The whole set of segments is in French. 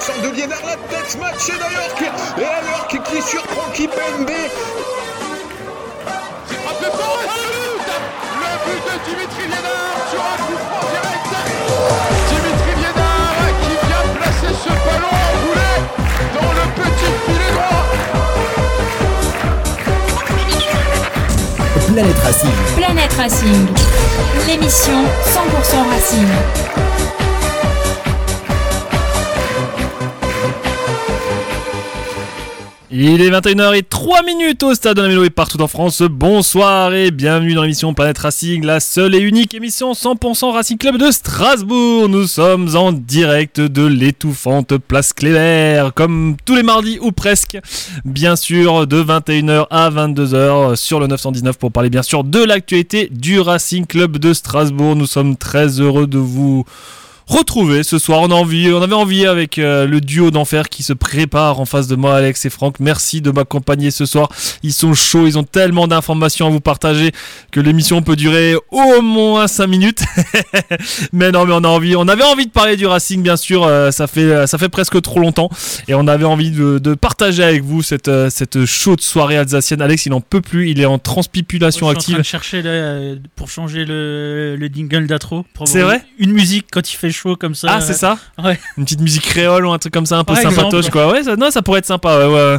De Liénard, la tête matchée d'Ayork. Et alors qui, qui surprend Kipembe. C'est frappé fort et c'est le but Le but de Dimitri Liénard sur un coup franc direct Dimitri Liénard qui vient placer ce ballon enroulé dans le petit filet droit Planète Racing. Planète Racing, l'émission 100% Racing. Il est 21h03 minutes au stade de la Mélo et partout en France. Bonsoir et bienvenue dans l'émission Planète Racing, la seule et unique émission 100% Racing Club de Strasbourg. Nous sommes en direct de l'étouffante place Cléber, comme tous les mardis ou presque. Bien sûr, de 21h à 22h sur le 919 pour parler bien sûr de l'actualité du Racing Club de Strasbourg. Nous sommes très heureux de vous retrouver ce soir. On, a envie, on avait envie avec euh, le duo d'enfer qui se prépare en face de moi, Alex et Franck. Merci de m'accompagner ce soir. Ils sont chauds, ils ont tellement d'informations à vous partager que l'émission peut durer au moins 5 minutes. mais non, mais on a envie, on avait envie de parler du Racing, bien sûr. euh, ça fait, ça fait presque trop longtemps et on avait envie de, de partager avec vous cette, euh, cette chaude soirée alsacienne. Alex, il n'en peut plus, il est en transpipulation je suis en active. train de chercher là, pour changer le, le dingle d'atro. C'est vrai? Une musique quand il fait chaud comme ça. Ah, c'est ça Ouais. Une petite musique créole ou un truc comme ça, un peu Par sympatoche, exemple. quoi. Ouais, ça, non, ça pourrait être sympa, ouais, ouais. Euh,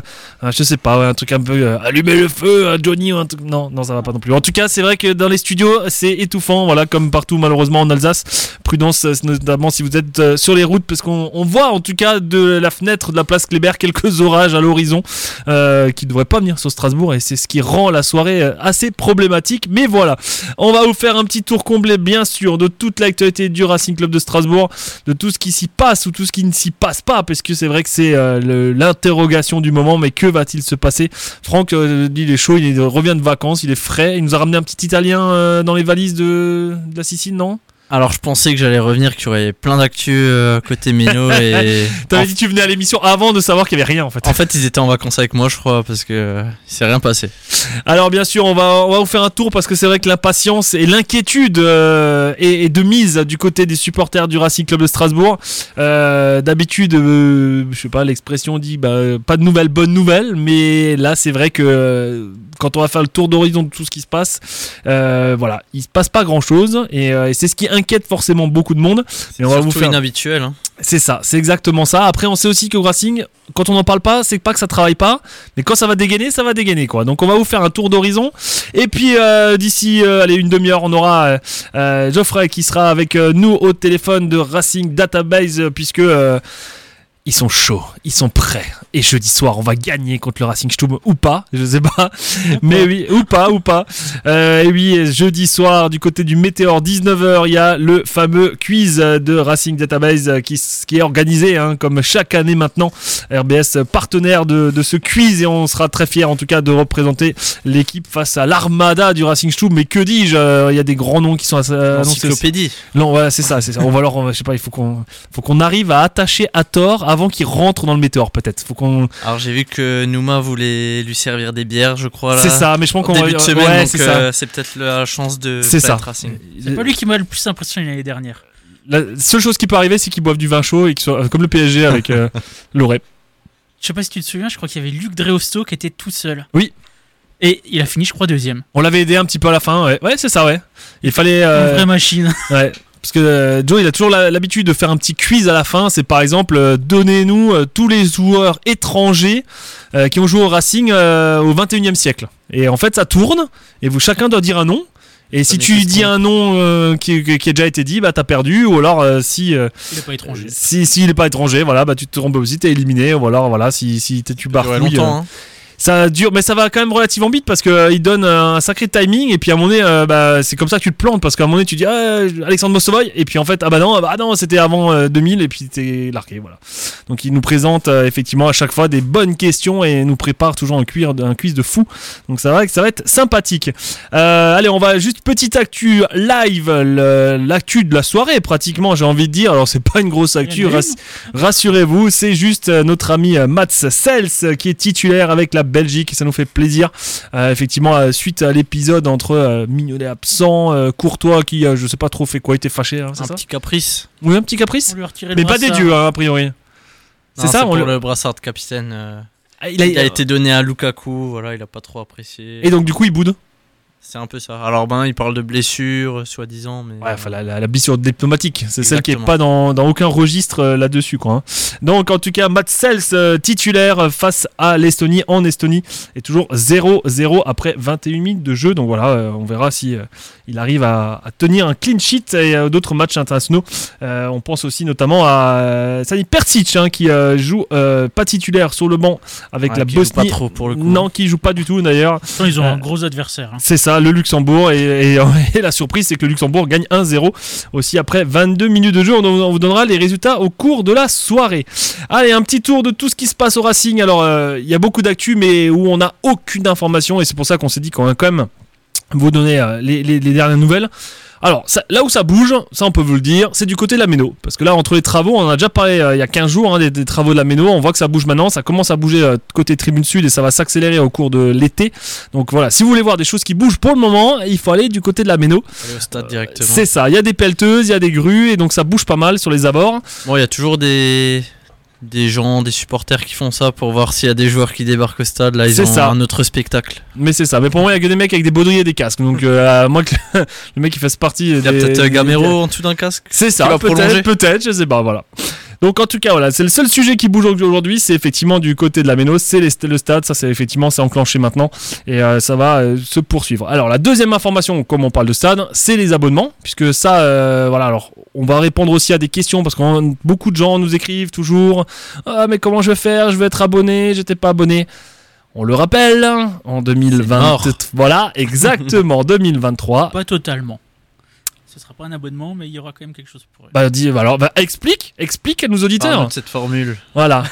je sais pas, ouais, un truc un peu euh, allumer le feu, euh, Johnny, ou un truc. Non, non, ça va pas non plus. En tout cas, c'est vrai que dans les studios, c'est étouffant, voilà, comme partout, malheureusement, en Alsace. Prudence, euh, notamment si vous êtes euh, sur les routes, parce qu'on on voit, en tout cas, de la fenêtre de la place Kléber, quelques orages à l'horizon, euh, qui devraient pas venir sur Strasbourg, et c'est ce qui rend la soirée euh, assez problématique. Mais voilà, on va vous faire un petit tour complet, bien sûr, de toute l'actualité du Racing Club de Strasbourg, de tout ce qui s'y passe ou tout ce qui ne s'y passe pas, parce que c'est vrai que c'est euh, l'interrogation du moment, mais que va-t-il se passer? Franck, euh, il est chaud, il revient de vacances, il est frais, il nous a ramené un petit Italien euh, dans les valises de, de la Sicile, non? Alors je pensais que j'allais revenir, qu'il y aurait plein d'actu euh, côté Mino et T'avais en, dit que tu venais à l'émission avant de savoir qu'il y avait rien en fait. en fait ils étaient en vacances avec moi je crois parce que euh, il s'est rien passé. Alors bien sûr, on va, on va vous faire un tour parce que c'est vrai que l'impatience et l'inquiétude euh, est, est de mise du côté des supporters du Racing Club de Strasbourg. Euh, D'habitude, euh, je sais pas, l'expression dit bah, pas de nouvelles, bonnes nouvelles, mais là c'est vrai que quand on va faire le tour d'horizon de tout ce qui se passe, euh, voilà, il se passe pas grand chose et, euh, et c'est ce qui inquiète forcément beaucoup de monde. Mais on va vous faire inhabituel. hein. c'est ça, c'est exactement ça. Après, on sait aussi qu'au Racing, quand on n'en parle pas, c'est pas que ça travaille pas, mais quand ça va dégainer, ça va dégainer quoi. Donc on va vous faire un tour d'horizon. Et puis euh, d'ici, euh, allez, une demi-heure, on aura Geoffrey qui sera avec nous au téléphone de Racing Database, puisque ils sont chauds, ils sont prêts. Et jeudi soir, on va gagner contre le Racing Stum ou pas, je sais pas. Mais oui, ou pas, ou pas. Euh, et oui, jeudi soir, du côté du Météor, 19h, il y a le fameux quiz de Racing Database qui, est organisé, hein, comme chaque année maintenant. RBS partenaire de, de ce quiz et on sera très fiers en tout cas de représenter l'équipe face à l'armada du Racing Stum. Mais que dis-je, euh, il y a des grands noms qui sont euh, annoncés. Encyclopédie. Non, voilà, c'est ça, c'est ça. On va alors, je sais pas, il faut qu'on, faut qu'on arrive à attacher à tort avant qu'il rentre dans le météore, peut-être. Faut qu'on, Alors j'ai vu que Nouma voulait lui servir des bières je crois là. c'est ça, mais je pense qu'on début va, de semaine ouais, donc c'est ça. euh, c'est peut-être la chance de C'est ça. C'est pas lui qui m'a le plus impressionné l'année dernière. La seule chose qui peut arriver, c'est qu'ils boivent du vin chaud et qu'ils soient, comme le PSG avec euh, Loré. Je sais pas si tu te souviens, je crois qu'il y avait Luc Dreosto qui était tout seul. Oui. Et il a fini, je crois, deuxième. On l'avait aidé un petit peu à la fin, ouais, ouais c'est ça, ouais. Il fallait, Une euh, vraie machine. ouais. Parce que euh, Joe, il a toujours l'habitude de faire un petit quiz à la fin. C'est par exemple, euh, donnez-nous euh, tous les joueurs étrangers euh, qui ont joué au Racing euh, au 21e siècle. Et en fait, ça tourne, et vous chacun doit dire un nom. Et si tu dis un nom euh, qui, qui- a déjà été dit, bah t'as perdu. Ou alors euh, si euh, Il est pas étranger. si s'il est pas étranger, voilà, bah tu te trompes aussi, t'es éliminé. Ou alors voilà, si si t'es- tu longtemps. hein. Ça dure, mais ça va quand même relativement vite parce que euh, il donne euh, un sacré timing et puis à moment donné, euh, bah, c'est comme ça que tu te plantes parce qu'à moment donné, tu dis ah, Alexandre Mostovoy et puis en fait ah bah non, ah bah non, c'était avant euh, 2000 et puis t'es largué, voilà. Donc il nous présente euh, effectivement à chaque fois des bonnes questions et nous prépare toujours un, cuir, un quiz de fou. Donc ça va, ça va être sympathique. Euh, allez, on va juste petite actu live, l'actu de la soirée pratiquement, j'ai envie de dire. Alors c'est pas une grosse actu, rass- rassurez-vous, c'est juste euh, notre ami euh, Mats Sels euh, qui est titulaire avec la Belgique, ça nous fait plaisir. Euh, effectivement, euh, suite à l'épisode entre euh, Mignolet absent, euh, Courtois qui, euh, je sais pas trop fait quoi, était fâché, hein, c'est Un ça petit caprice. Oui, un petit caprice On lui a retiré Mais le pas des dieux, hein, a priori. C'est ça, on pour le- brassard de capitaine. euh, Ah, il, a, été donné à Lukaku, voilà, il a pas trop apprécié. Et donc du coup il boude. C'est un peu ça. Alors ben, il parle de blessures, soi-disant, mais. Ouais, enfin la, la, la blessure diplomatique, c'est celle qui est Exactement. pas dans, dans aucun registre euh, là-dessus quoi. hein. Donc en tout cas, Matt Sels euh, titulaire euh, face à l'Estonie en Estonie est toujours 0-0 après 21 minutes de jeu. Donc voilà, euh, on verra si euh, il arrive à, à tenir un clean sheet et euh, d'autres matchs internationaux. Euh, on pense aussi notamment à euh, Sani Persic hein, qui euh, joue euh, pas titulaire sur le banc avec Ouais, la qui joue Bosnie. pas trop pour le coup. Non, qui joue pas du tout d'ailleurs. Ils ont Euh, un gros adversaire. hein. C'est ça, le Luxembourg. Et, la surprise, c'est que le Luxembourg gagne 1-0 aussi après 22 minutes de jeu. On, vous donnera les résultats au cours de la soirée. Allez, un petit tour de tout ce qui se passe au Racing. Alors, euh, il y a beaucoup d'actu, mais où on n'a aucune information. Et c'est pour ça qu'on s'est dit qu'on va quand même vous donner euh, les dernières nouvelles. Alors, ça- là où ça bouge, ça on peut vous le dire, c'est du côté de la Méno. Parce que là, entre les travaux, on en a déjà parlé euh, il y a 15 jours hein, des, des travaux de la Méno. On voit que ça bouge maintenant, ça commence à bouger euh, côté tribune sud et ça va s'accélérer au cours de l'été. Donc voilà, si vous voulez voir des choses qui bougent pour le moment, il faut aller du côté de la Méno. Aller au stade directement. C'est ça, il y a des pelleteuses, il y a des grues et donc ça bouge pas mal sur les abords. Bon, il y a toujours des des gens, des supporters qui font ça pour voir s'il y a des joueurs qui débarquent au stade. Là, ils ont ça. un autre spectacle. Mais c'est ça. Mais pour moi, il y a que des mecs avec des baudriers et des casques. Donc euh, moi, que le mec qui fasse partie. Il y a peut-être euh, Gamero en dessous d'un casque. C'est ça, peut-être, peut-être, je sais pas, voilà. Donc en tout cas, voilà, c'est le seul sujet qui bouge aujourd'hui, c'est effectivement du côté de la Méno, c'est le stade, ça c'est effectivement c'est enclenché maintenant et euh, ça va euh, se poursuivre. Alors la deuxième information, comme on parle de stade, c'est les abonnements, puisque ça, euh, voilà, alors on va répondre aussi à des questions parce que beaucoup de gens nous écrivent toujours, ah mais comment je vais faire, je vais être abonné, j'étais pas abonné. On le rappelle, en 2020, mort. voilà, exactement, 2023. Pas totalement. Ce sera pas un abonnement, mais il y aura quand même quelque chose pour eux. Bah dis, alors, bah, explique, explique à nos auditeurs. De cette formule. Voilà,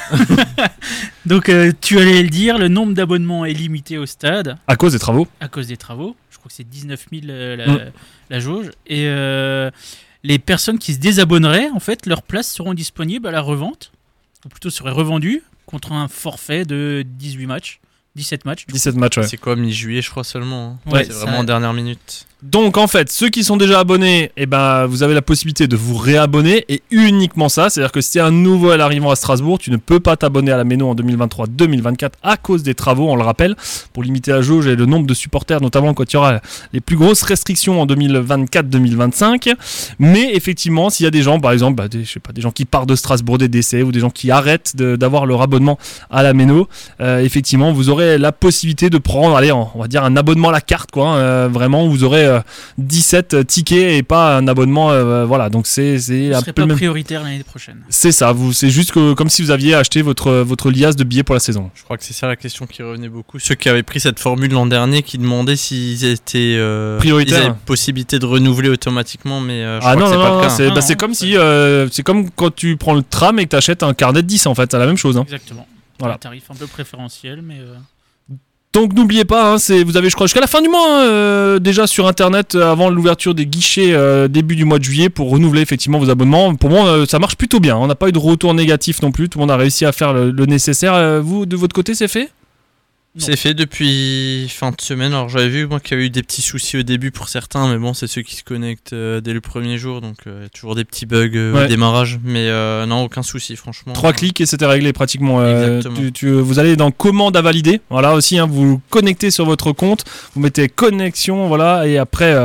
Donc, euh, tu allais le dire, le nombre d'abonnements est limité au stade à cause des travaux. à cause des travaux. Je crois que c'est 19 000 euh, la, Mm. la jauge. Et euh, les personnes qui se désabonneraient, en fait, leurs places seront disponibles à la revente, ou plutôt seraient revendues contre un forfait de 18 matchs, 17 matchs. 17 matchs, ouais. C'est quoi, mi-juillet, je crois seulement. hein. Ouais, c'est vraiment en dernière minute. Donc en fait, ceux qui sont déjà abonnés, eh ben, vous avez la possibilité de vous réabonner et uniquement ça. C'est-à-dire que si tu es un nouvel arrivant à Strasbourg, tu ne peux pas t'abonner à la Méno en 2023-2024 à cause des travaux, on le rappelle, pour limiter la jauge et le nombre de supporters, notamment quand il y aura les plus grosses restrictions en 2024-2025. Mais effectivement, s'il y a des gens, par exemple, bah, des, je sais pas, des gens qui partent de Strasbourg des décès ou des gens qui arrêtent d'avoir leur abonnement à la Méno, euh, effectivement, vous aurez la possibilité de prendre, allez, on va dire un abonnement à la carte, quoi. hein, euh, vraiment, vous aurez 17 tickets et pas un abonnement, euh, voilà. Donc c'est c'est Ce un peu pas même. prioritaire l'année prochaine. C'est ça. Vous, c'est juste que comme si vous aviez acheté votre votre liasse de billets pour la saison. Je crois que c'est ça la question qui revenait beaucoup. Ceux qui avaient pris cette formule l'an dernier, qui demandaient s'ils étaient euh, Prioritaires. Ils avaient possibilité de renouveler automatiquement, mais euh, je ah crois non que non c'est pas non, le cas. c'est Ah bah, non, c'est comme si euh, c'est comme quand tu prends le tram et que tu achètes un carnet de 10 en fait, c'est la même chose. hein. Exactement. Voilà. Un tarif un peu préférentiel, mais euh, Donc n'oubliez pas, hein, vous avez je crois jusqu'à la fin du mois hein, euh, déjà sur internet euh, avant l'ouverture des guichets euh, début du mois de juillet pour renouveler effectivement vos abonnements. Pour moi ça marche plutôt bien. On n'a pas eu de retour négatif non plus. Tout le monde a réussi à faire le, nécessaire. Vous de votre côté c'est fait? C'est fait depuis fin de semaine. Alors j'avais vu moi qu'il y avait eu des petits soucis au début pour certains, mais bon, c'est ceux qui se connectent euh, dès le premier jour, donc euh, il y a toujours des petits bugs euh, Ouais. au démarrage. Mais euh, non, aucun souci, franchement. Trois clics et c'était réglé pratiquement. Exactement. tu- tu- vous allez dans commande à valider. Voilà aussi, hein, vous vous connectez sur votre compte, vous mettez connexion, voilà, et après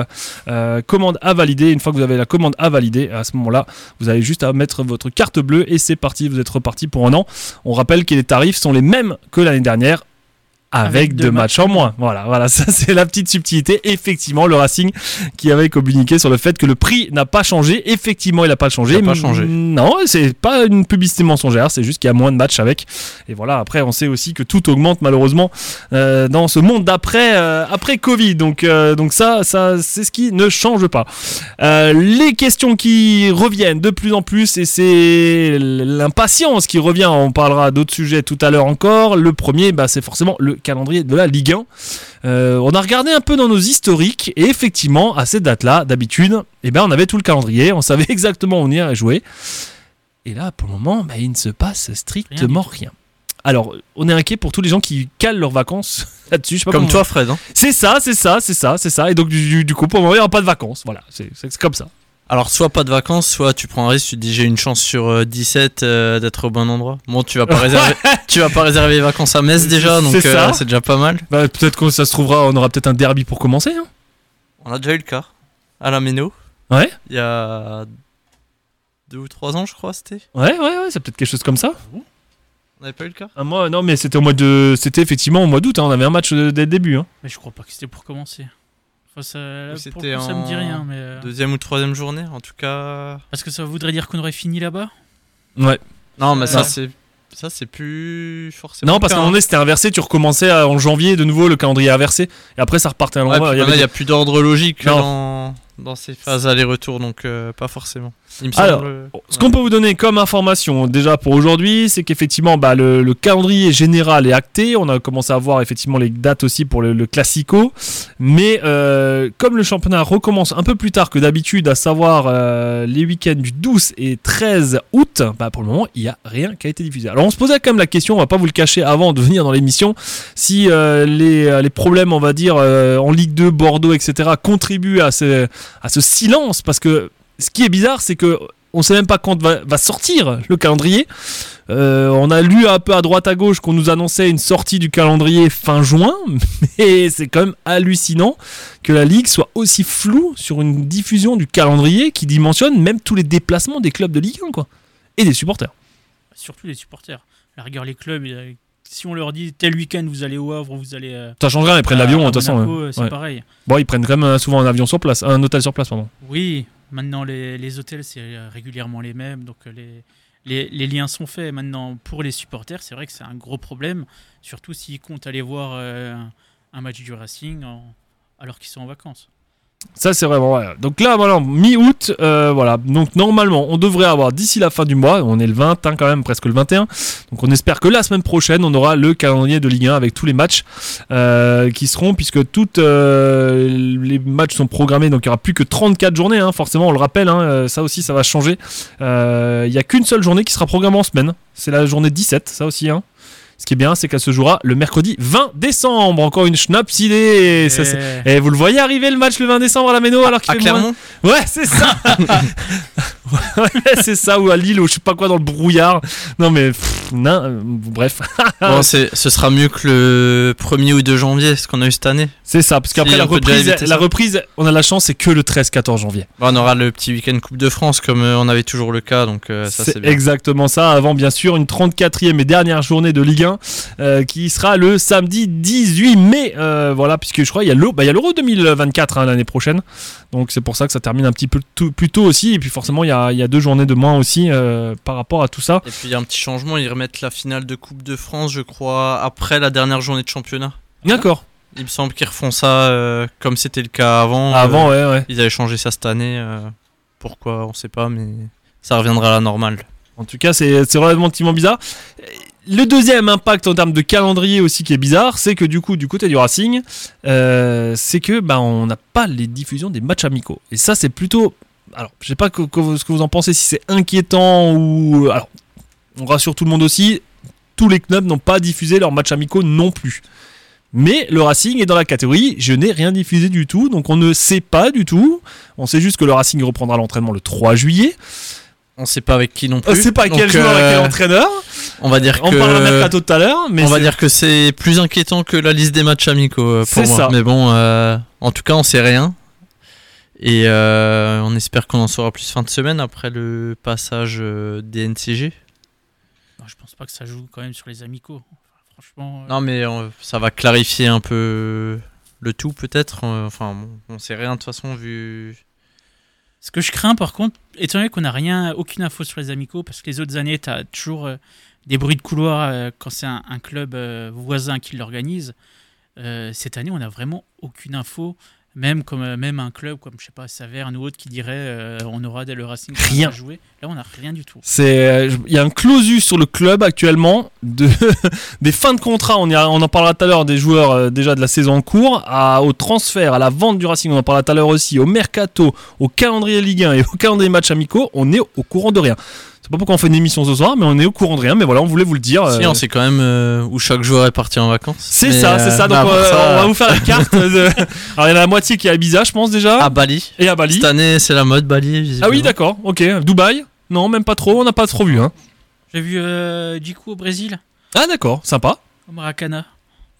commande à valider. Une fois que vous avez la commande à valider, à ce moment-là, vous avez juste à mettre votre carte bleue et c'est parti. Vous êtes reparti pour un an. On rappelle que les tarifs sont les mêmes que l'année dernière. Avec, Avec deux deux matchs en moins. Voilà, voilà, ça c'est la petite subtilité. Effectivement, le Racing qui avait communiqué sur le fait que le prix n'a pas changé. Effectivement, il n'a pas changé. Il n'a pas changé. Non, c'est pas une publicité mensongère, c'est juste qu'il y a moins de matchs avec. Et voilà, après, on sait aussi que tout augmente malheureusement euh, dans ce monde d'après euh, après Covid. Donc, euh, donc ça, ça c'est ce qui ne change pas. Les questions qui reviennent de plus en plus, et c'est l'impatience qui revient. On parlera d'autres sujets tout à l'heure encore. Le premier, bah, c'est forcément le calendrier de la Ligue 1. Euh, on a regardé un peu dans nos historiques, et effectivement, à cette date-là, d'habitude, eh ben, on avait tout le calendrier, on savait exactement où on irait jouer. Et là, pour le moment, bah, il ne se passe strictement rien. Alors, on est inquiet pour tous les gens qui calent leurs vacances là-dessus. Je sais pas Comme toi, Fred. hein. C'est ça, c'est ça, c'est ça, c'est ça. Et donc, du, du coup, pour le moment, il n'y aura pas de vacances. Voilà, c'est comme ça. Alors, soit pas de vacances, soit tu prends un risque, tu te dis j'ai une chance sur euh, 17 euh, d'être au bon endroit. Bon, tu vas pas réserver, tu vas pas réserver les vacances à Metz déjà, donc C'est euh, ça. c'est déjà pas mal. Bah, peut-être que ça se trouvera, on aura peut-être un derby pour commencer. hein. On a déjà eu le cas à la Méno. Ouais. Il y a deux ou trois ans, je crois, c'était. Ouais, ouais, ouais, c'est peut-être quelque chose comme ça. On n'avait pas eu le cas? Un mois, non, mais c'était au mois de, c'était effectivement au mois d'août. hein, on avait un match euh, dès le début. hein. Mais je crois pas que c'était pour commencer. Enfin, ça, là, pour C'était le coup, ça me dit en rien. Mais, euh, Deuxième ou troisième journée, en tout cas. Parce que ça voudrait dire qu'on aurait fini là-bas? Ouais. Non, mais ça Ouais. c'est ça c'est plus forcément. Non, parce qu'à un moment hein. donné, c'était inversé. Tu recommençais en janvier de nouveau le calendrier inversé, et après ça repartait à puis Il n'y a plus d'ordre logique Non. dans, dans ces phases aller-retour, donc euh, pas forcément. Il me Alors, semble. Ce qu'on peut vous donner comme information déjà pour aujourd'hui, c'est qu'effectivement bah, le, le calendrier général est acté. On a commencé à voir effectivement les dates aussi pour le, le Classico. Mais euh, comme le championnat recommence un peu plus tard que d'habitude, à savoir euh, les week-ends du 12 et 13 août, bah, pour le moment, il n'y a rien qui a été diffusé. Alors on se posait quand même la question, on va pas vous le cacher avant de venir dans l'émission, si euh, les, les problèmes, on va dire, euh, en Ligue 2, Bordeaux, etc., contribuent à ce, à ce silence. Parce que ce qui est bizarre, c'est que on sait même pas quand va, sortir le calendrier. Euh, on a lu un peu à droite à gauche qu'on nous annonçait une sortie du calendrier fin juin, mais c'est quand même hallucinant que la ligue soit aussi floue sur une diffusion du calendrier qui dimensionne même tous les déplacements des clubs de Ligue 1 quoi et des supporters. Surtout les supporters. La rigueur, les clubs, euh, si on leur dit tel week-end vous allez au Havre, vous allez. euh, Ça change rien, ils prennent l'avion de toute façon. Euh, C'est Ouais. pareil. Bon, ils prennent quand même euh, souvent un avion sur place, un hôtel sur place pardon. Oui, maintenant les, les hôtels, c'est régulièrement les mêmes. Donc les, les, les liens sont faits. Maintenant, pour les supporters, c'est vrai que c'est un gros problème. Surtout s'ils comptent aller voir euh, un match du Racing en- alors qu'ils sont en vacances. Ça, c'est vraiment. ouais. Donc là, voilà, mi-août, euh, voilà. Donc normalement, on devrait avoir d'ici la fin du mois, on est le 20 hein, quand même, presque le 21. Donc on espère que la semaine prochaine, on aura le calendrier de Ligue 1 avec tous les matchs euh, qui seront, puisque toutes euh, les matchs sont programmés. Donc il n'y aura plus que 34 journées, hein, forcément, on le rappelle. hein, ça aussi, ça va changer. Il n'y a qu'une seule journée qui sera programmée en semaine. C'est la journée 17, ça aussi. Hein. Ce qui est bien, c'est qu'elle se jouera le mercredi 20 décembre. Encore une schnaps idée. Ça, c'est- Et- vous le voyez arriver le match le 20 décembre à la Méno alors qu'il fait moins- Clermont Ouais, c'est ça. ouais, c'est ça ou à Lille ou je sais pas quoi dans le brouillard. Non mais pff, non, euh, bref, Bon, ce sera mieux que le 1er ou 2 janvier, ce qu'on a eu cette année. c'est ça parce qu'après Si, la reprise, la on a la chance c'est que le 13-14 janvier. Bon, on aura le petit week-end Coupe de France comme euh, on avait toujours le cas, donc euh, ça c'est exactement ça. Avant bien sûr une 34e et dernière journée de Ligue 1 euh, qui sera le samedi 18 mai. Euh, voilà puisque je crois il y a l'Euro bah, il y a l'Euro 2024 hein, l'année prochaine. Donc c'est pour ça que ça termine un petit peu plus tôt aussi et puis forcément il y a, il y a deux journées de moins aussi euh, par rapport à tout ça. Et puis il y a un petit changement, ils remettent la finale de Coupe de France, je crois, après la dernière journée de championnat. D'accord. Il me semble qu'ils refont ça euh, comme c'était le cas avant. Avant Euh, ouais ouais. Ils avaient changé ça cette année. euh, pourquoi, on sait pas, mais ça reviendra à la normale. En tout cas, c'est relativement bizarre. Le deuxième impact en termes de calendrier aussi qui est bizarre, c'est que du coup, du côté du Racing, euh, c'est que bah, on n'a pas les diffusions des matchs amicaux. Et ça, c'est plutôt. Alors, je sais pas que- que- ce que vous en pensez, si c'est inquiétant ou. Alors, on rassure tout le monde aussi, tous les clubs n'ont pas diffusé leurs matchs amicaux non plus. Mais le Racing est dans la catégorie je n'ai rien diffusé du tout, donc on ne sait pas du tout. On sait juste que le Racing reprendra l'entraînement le 3 juillet. On sait pas avec qui non On plus. sait pas Donc, quel joueur et euh, quel entraîneur. On va dire On que. parlera tout à l'heure, mais on va c'est- dire que c'est plus inquiétant que la liste des matchs amicaux euh, pour C'est moi. ça. Mais bon, euh, en tout cas, on sait rien. Et euh, on espère qu'on en saura plus fin de semaine après le passage euh, des NCG. Non, je pense pas que ça joue quand même sur les amicaux. Enfin, Franchement. euh, Non, mais euh, ça va clarifier un peu le tout, peut-être. euh, Enfin, bon, on sait rien de toute façon, vu. Ce que je crains, par contre, étant donné qu'on n'a rien, aucune info sur les amicaux, parce que les autres années, tu as toujours euh, des bruits de couloir euh, quand c'est un, club euh, voisin qui l'organise. Cette année, on n'a vraiment aucune info. Même comme euh, même un club comme je sais pas Saverne ou autre qui dirait euh, on aura des, le Racing Rien. va jouer. Là, on n'a rien du tout. C'est, euh, il y a un clausus sur le club actuellement de des fins de contrat. On, y a- on en parlera tout à l'heure des joueurs euh, déjà de la saison en cours, à, au transfert, à la vente du Racing. On en parlera tout à l'heure aussi au mercato, au calendrier Ligue 1 et au calendrier matchs amicaux. On est au courant de rien. C'est pas pourquoi on fait une émission ce soir, mais on est au courant de rien. Mais voilà, on voulait vous le dire. Si, euh, on sait quand même euh, où chaque joueur est parti en vacances. c'est ça, c'est euh, ça. Donc euh, ça, on va vous faire la carte. de- Alors il y en a la moitié qui est à Ibiza, je pense déjà, À Bali. et à Bali. Cette année, c'est la mode Bali. Ah oui, d'accord. Ok. Dubaï. Non, même pas trop. On n'a pas trop vu. Hein. J'ai vu euh, Jiku au Brésil, Ah d'accord, sympa. au Maracana.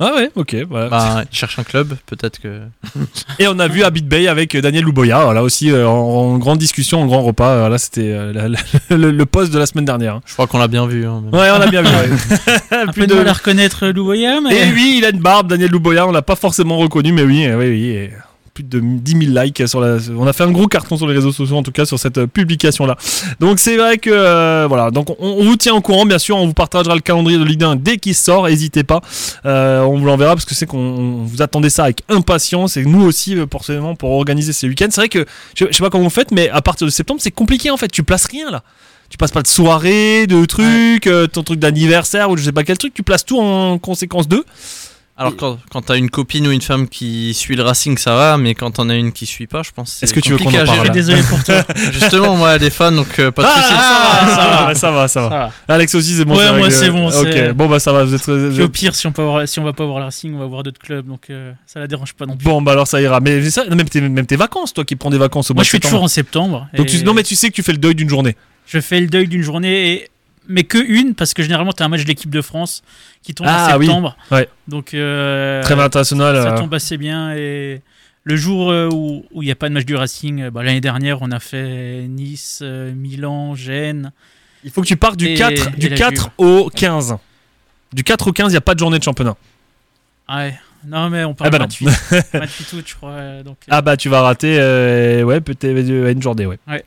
Ah ouais, ok. Voilà. Bah, il cherche un club, peut-être que. Et on a vu Habit Bay avec Daniel Louboya, voilà aussi euh, en, en grande discussion, en grand repas. euh, Là, c'était euh, la- la- le, le poste de la semaine dernière. hein. Je crois qu'on l'a bien vu. hein. Ouais, on a bien vu. ouais. Un Plus peu de mal à reconnaître Louvoya, mais. Et oui, il a une barbe, Daniel Louboya. On l'a pas forcément reconnu, mais oui, euh, oui, oui. et Plus de 10 000 likes sur la. On a fait un gros carton sur les réseaux sociaux, en tout cas sur cette euh, publication-là. Donc c'est vrai que euh, voilà. Donc on, on vous tient au courant, bien sûr. On vous partagera le calendrier de Ligue 1 dès qu'il sort. N'hésitez pas. Euh, on vous l'enverra parce que c'est qu'on on vous attendait ça avec impatience et nous aussi euh, forcément pour organiser ces week-ends. C'est vrai que je, je sais pas comment vous faites, mais à partir de septembre c'est compliqué en fait. Tu places rien là. Tu passes pas de soirée, de trucs, euh, ton truc d'anniversaire ou je sais pas quel truc. Tu places tout en conséquence d'eux. Alors, quand, quand t'as une copine ou une femme qui suit le Racing, ça va, mais quand t'en as une qui suit pas, je pense. c'est Est-ce que tu veux qu'on en parle gérer. Je suis désolé pour toi. Justement, moi, elle est fan, donc euh, pas de Ah, soucis. ça, va, ça va, ça va, ça va. Ça va. Alex aussi, c'est bon. Ouais, c'est moi, c'est bon, Ok, bon bah ça va. Vous êtes, Puis au pire, si on, peut avoir, si on va pas voir le Racing, on va voir d'autres clubs, donc euh, ça la dérange pas non plus. Bon bah alors ça ira. Mais ça, même tes, même tes vacances, toi qui prends des vacances au mois Moi, de je suis toujours en septembre. Donc et tu, non mais tu sais que tu fais le deuil d'une journée. Je fais le deuil d'une journée, et... mais que une, parce que généralement, tu as un match de l'équipe de France qui tombe Ah, en oui. septembre. Ouais. Donc, euh, Trêve international. ça euh, tombe assez bien. Et le jour euh, où il n'y a pas de match du Racing, bah, l'année dernière, on a fait Nice, Milan, Gênes. Il faut que tu partes du Et- 4, et du la 4 au 15. Du 4 au 15, il n'y a pas de journée de championnat. Ouais. Non, mais on parle Ah bah non. 28. 28 août, je crois. Donc, euh, Ah bah tu vas rater euh, ouais peut-être une journée ouais. ouais,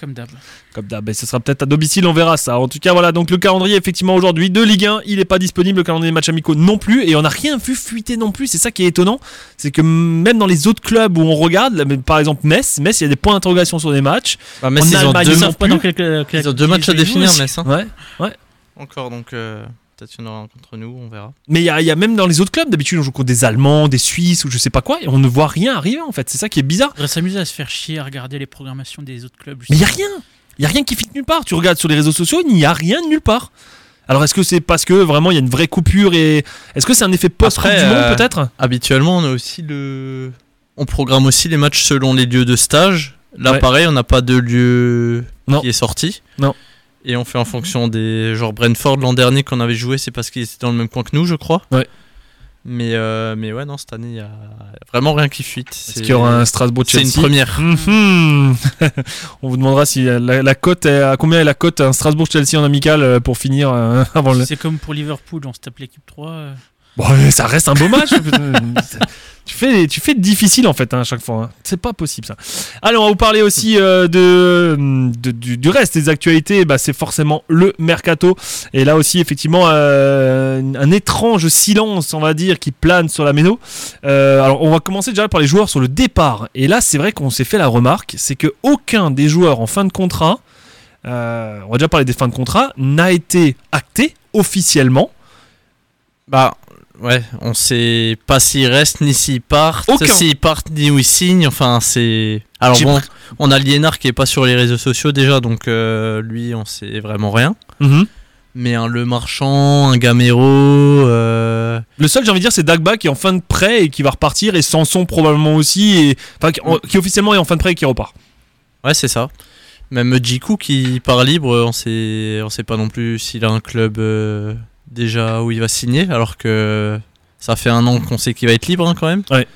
comme d'hab. Comme d'hab, et ce sera peut-être à domicile, on verra ça. En tout cas, voilà, donc le calendrier, effectivement, aujourd'hui de Ligue 1, il n'est pas disponible, le calendrier des matchs amicaux non plus, et on n'a rien vu fuiter non plus. C'est ça qui est étonnant, c'est que même dans les autres clubs où on regarde, là, par exemple Metz, Metz, il y a des points d'interrogation sur des matchs. Bah, En ils Allemagne, deux, ils Ils plus. ils ont matchs à définir, aussi. mais ça. Ouais. Encore, donc euh, peut-être qu'il y en aura un contre nous, on verra. Mais il y, a- il y a même dans les autres clubs, d'habitude, on joue contre des Allemands, des Suisses ou je sais pas quoi, et on ne voit rien arriver en fait. C'est ça qui est bizarre. On devrait s'amuser à se faire chier à regarder les programmations des autres clubs. Mais il y a rien. Il y a rien qui fit nulle part. Tu regardes sur les réseaux sociaux, il n'y a rien de nulle part. Alors est-ce que c'est parce que vraiment il y a une vraie coupure et est-ce que c'est un effet post Après, du monde euh, peut-être? Habituellement, on a aussi le. On programme aussi les matchs selon les lieux de stage. Là, Ouais. pareil, on n'a pas de lieu Non. qui est sorti. Non. Et on fait en fonction des. Genre Brentford l'an dernier qu'on avait joué, c'est parce qu'ils étaient dans le même coin que nous, je crois. Ouais. Mais, euh, mais ouais, non, cette année, il y a vraiment rien qui fuite. Est-ce qu'il y aura un Strasbourg C'est Chelsea une première. Mhm. On vous demandera si la, la cote est, à combien est la cote un Strasbourg Chelsea en amical euh, pour finir euh, avant le. C'est comme pour Liverpool, on se tape l'équipe 3. euh. Bon, ça reste un beau match. tu fais, tu fais difficile en fait hein, à chaque fois. hein. C'est pas possible ça. Allez, on va vous parler aussi euh, de, de- du, reste des actualités. Bah, c'est forcément le mercato. Et là aussi, effectivement, euh, un étrange silence, on va dire, qui plane sur la méno. Euh, alors, on va commencer déjà par les joueurs sur le départ. Et là, c'est vrai qu'on s'est fait la remarque, c'est que aucun des joueurs en fin de contrat, on va déjà parler des fins de contrat, n'a été acté officiellement. Bah, ouais, on sait pas s'ils restent ni s'ils partent. S'ils partent ni où ils signent. Enfin, c'est. Alors bon, on a Liénard qui est pas sur les réseaux sociaux déjà, donc euh, lui, on sait vraiment rien. Mhm. Mais un Le Marchand, un Gamero. euh, Le seul, j'ai envie de dire, c'est Dagba qui est en fin de prêt et qui va repartir, et Sanson probablement aussi, et, enfin, qui, en- qui officiellement est en fin de prêt et qui repart. Ouais, c'est ça. Même Jiku qui part libre, on sait, on sait pas non plus s'il a un club euh, déjà où il va signer, alors que ça fait un an qu'on sait qu'il va être libre hein, quand même. Ouais.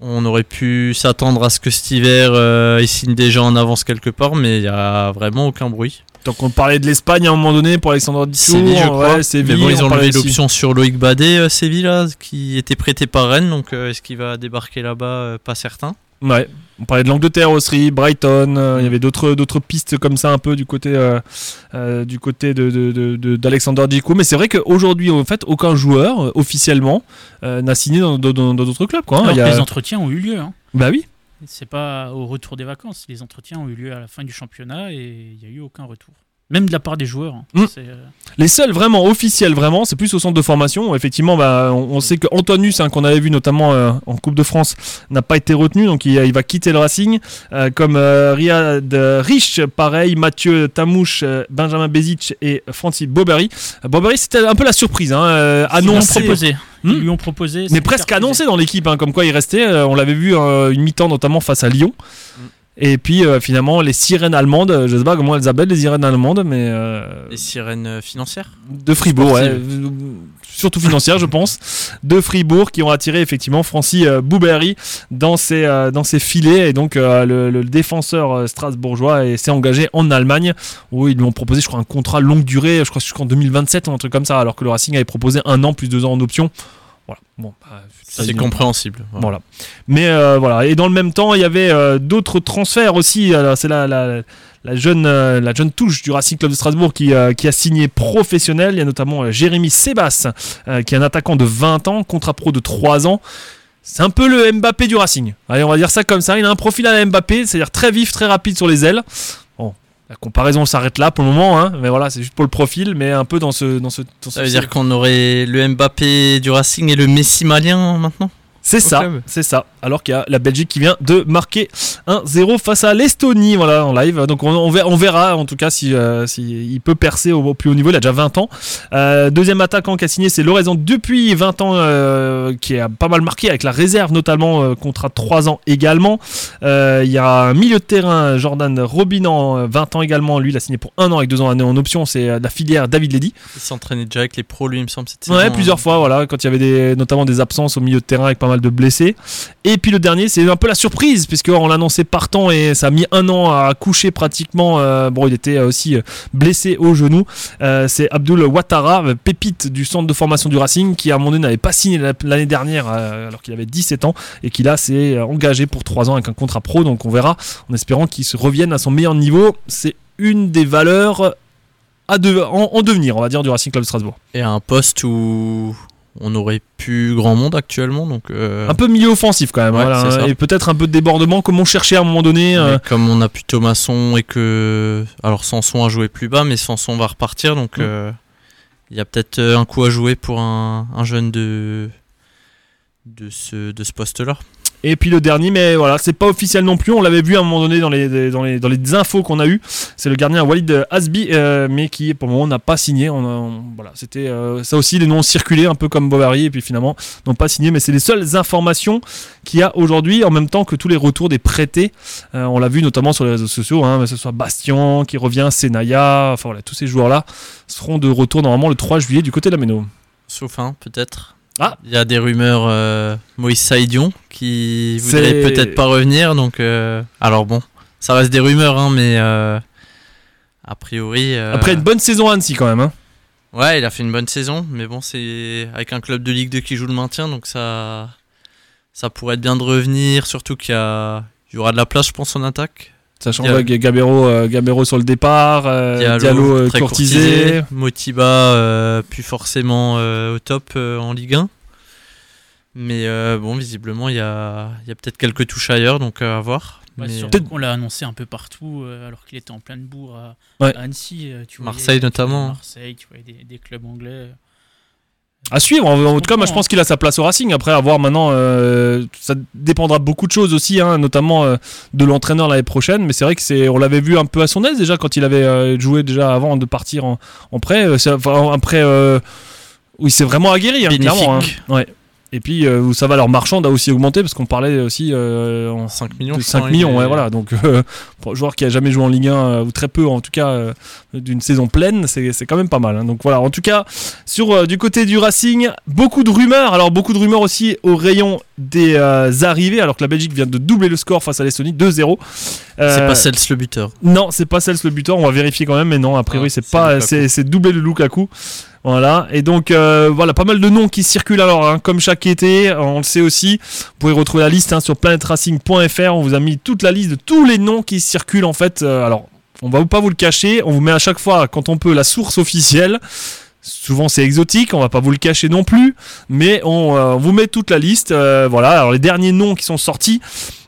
On aurait pu s'attendre à ce que cet hiver, euh, il signe déjà en avance quelque part, mais il n'y a vraiment aucun bruit. Donc on parlait de l'Espagne à un moment donné pour Alexandre. Ouais, Séville, mais bon, ils on ont levé l'option sur Loïc Badet, euh, Séville, là, qui était prêté par Rennes, donc euh, est-ce qu'il va débarquer là-bas euh, Pas certain. Ouais. On parlait de l'Angleterre aussi, Brighton. euh, Il y avait d'autres d'autres pistes comme ça un peu du côté euh, euh, du côté de de- de- de- d'Alexander Dicou. Mais c'est vrai qu'aujourd'hui, en fait, aucun joueur officiellement n'a signé dans dans- dans- dans d'autres clubs. Quoi, hein. Alors Il y que a- les entretiens ont eu lieu. hein. Bah oui. C'est pas au retour des vacances. Les entretiens ont eu lieu à la fin du championnat et il n'y a eu aucun retour. Même de la part des joueurs. hein. Mm. Euh, Les seuls vraiment officiels, vraiment, c'est plus au centre de formation. Effectivement, bah, on, on sait que Antoinus, hein, qu'on avait vu notamment euh, en Coupe de France, n'a pas été retenu, donc il, il va quitter le Racing. Euh, comme Riyad Rich, pareil, Mathieu Tamouche, Benjamin Bezic et Francis Boberi. Euh, Boberi, c'était un peu la surprise, hein, annoncé. proposé. Hmm. Ils lui ont proposé. Mais presque annoncé dans l'équipe, hein, comme quoi il restait. on l'avait vu une mi-temps notamment face à Lyon. Et puis euh, finalement, les sirènes allemandes, euh, je sais pas comment elles s'appellent, les sirènes allemandes, mais euh, Les sirènes financières de Fribourg, ouais, euh, surtout financière, je pense, de Fribourg qui ont attiré effectivement Francis Bouberry dans ses, dans ses filets. Et donc le, le défenseur strasbourgeois est- s'est engagé en Allemagne où ils lui ont proposé, je crois, un contrat longue durée, je crois jusqu'en 2027 ou un truc comme ça, alors que le Racing avait proposé un an plus deux ans en option. Voilà. Bon, bah, C'est compréhensible. voilà. voilà. Mais euh, voilà. Et dans le même temps, il y avait euh, d'autres transferts aussi. C'est la, la, la jeune, euh, la jeune touche du Racing Club de Strasbourg qui, qui a signé professionnel. Il y a notamment Jérémy Sébas, qui est un attaquant de 20 ans, contrat pro de 3 ans. C'est un peu le Mbappé du Racing. Allez, on va dire ça comme ça. Il a un profil à la Mbappé, c'est-à-dire très vif, très rapide sur les ailes. La comparaison s'arrête là pour le moment, hein, mais voilà, c'est juste pour le profil, mais un peu dans ce, dans ce, dans Ça ce veut dire qu'on aurait le Mbappé du Racing et le Messi malien maintenant? C'est ça, c'est ça. Alors qu'il y a la Belgique qui vient de marquer 1-0 face à l'Estonie, voilà, en live. Donc on, on verra, en tout cas si, euh, si il peut percer au, au plus haut niveau. Il a déjà 20 ans. Euh, deuxième attaquant qui a signé, c'est Loraison depuis 20 ans, euh, qui a pas mal marqué avec la réserve notamment, contrat de 3 ans également. Il y a un milieu de terrain, Jordan Robinan, euh, 20 ans également. Lui, il a signé pour un an avec deux ans en option. C'est la filière David Ledy. Il s'entraînait déjà avec les pros, lui, il me semble. Cette Ouais, saison, plusieurs hein. fois, voilà, quand il y avait des, notamment des absences au milieu de terrain avec pas mal de blessés. Et puis le dernier, c'est un peu la surprise, puisqu'on l'annonçait partant et ça a mis un an à coucher pratiquement. euh, bon, il était aussi euh, blessé au genou. Euh, c'est Abdul Ouattara, euh, pépite du centre de formation du Racing, qui à un moment donné n'avait pas signé la- l'année dernière, euh, alors qu'il avait 17 ans, et qui là s'est euh, engagé pour 3 ans avec un contrat pro. Donc on verra, en espérant qu'il se revienne à son meilleur niveau. C'est une des valeurs à de- en, en devenir, on va dire, du Racing Club de Strasbourg. Et un poste où on aurait plus grand monde actuellement. Donc, euh, un peu milieu offensif quand même Ouais, voilà, c'est hein, et peut-être un peu de débordement comme on cherchait à un moment donné euh, comme on a plus Thomasson et que. Alors Sanson a joué plus bas, mais Sanson va repartir. Donc Mm. euh, il y a peut-être euh, un coup à jouer pour un, un jeune de, de ce, de ce poste-là. Et puis le dernier mais voilà c'est pas officiel non plus on l'avait vu à un moment donné dans les, dans les, dans les infos qu'on a eu c'est le gardien Walid Asbi euh, mais qui pour le moment n'a pas signé. Voilà c'était euh, ça aussi les noms ont circulé un peu comme Bovary et puis finalement n'ont pas signé mais c'est les seules informations qu'il y a aujourd'hui en même temps que tous les retours des prêtés. Euh, on l'a vu notamment sur les réseaux sociaux hein, que ce soit Bastien qui revient Senaya enfin voilà tous ces joueurs là seront de retour normalement le 3 juillet du côté de la Méno. Sauf un, peut-être. Ah. Il y a des rumeurs euh, Moïse Saïdion qui voudrait peut-être pas revenir. Donc, euh, alors bon, ça reste des rumeurs, hein, mais euh, a priori. après une bonne saison à Annecy quand même hein. Ouais, il a fait une bonne saison, mais bon, c'est avec un club de Ligue 2 qui joue le maintien, donc ça, ça pourrait être bien de revenir. Surtout qu'il y, a... il y aura de la place, je pense, en attaque. Sachant que Gabero, euh, Gabero sur le départ, euh, Diallo, Diallo, euh, très courtisé. Motiba, euh, plus forcément euh, au top euh, en Ligue 1. Mais euh, bon, visiblement, il y a, il y a peut-être quelques touches ailleurs, donc euh, à voir. Ouais, Mais, surtout qu'on l'a annoncé un peu partout, euh, alors qu'il était en pleine bourre à, Ouais. à Annecy. euh, tu Marseille voyais- notamment. Marseille, tu des, des clubs anglais. À suivre, en, en tout cas, moi je pense qu'il a sa place au Racing. Après, à voir maintenant, euh, ça dépendra beaucoup de choses aussi, hein, notamment euh, de l'entraîneur l'année prochaine. Mais c'est vrai que c'est, on l'avait vu un peu à son aise déjà quand il avait euh, joué déjà avant de partir en, en prêt. Enfin, un prêt euh, où il s'est vraiment aguerri, hein, clairement. hein. Ouais. Et puis euh, où ça va leur marchand a aussi augmenté parce qu'on parlait aussi euh, en 5 millions. de je 5 crois, millions, est- voilà. Donc, euh, pour un joueur qui a jamais joué en Ligue 1, euh, ou très peu en tout cas, d'une saison pleine, c'est quand même pas mal. hein. Donc voilà, en tout cas, sur du côté du Racing, beaucoup de rumeurs. Alors, beaucoup de rumeurs aussi au rayon des arrivées, alors que la Belgique vient de doubler le score face à l'Estonie, 2-0. C'est pas Cels le buteur. non, c'est pas Cels le buteur, on va vérifier quand même, mais non, a priori Ah, c'est pas, c'est doublé le Lukaku. Voilà, et donc euh, voilà, pas mal de noms qui circulent alors, hein, comme chaque été, on le sait aussi. Vous pouvez retrouver la liste hein, sur planetracing.fr, on vous a mis toute la liste de tous les noms qui circulent en fait. Euh, alors, on va pas vous le cacher, on vous met à chaque fois, quand on peut, la source officielle. Souvent c'est exotique, on va pas vous le cacher non plus, mais on, euh, on vous met toute la liste. euh, voilà, alors les derniers noms qui sont sortis,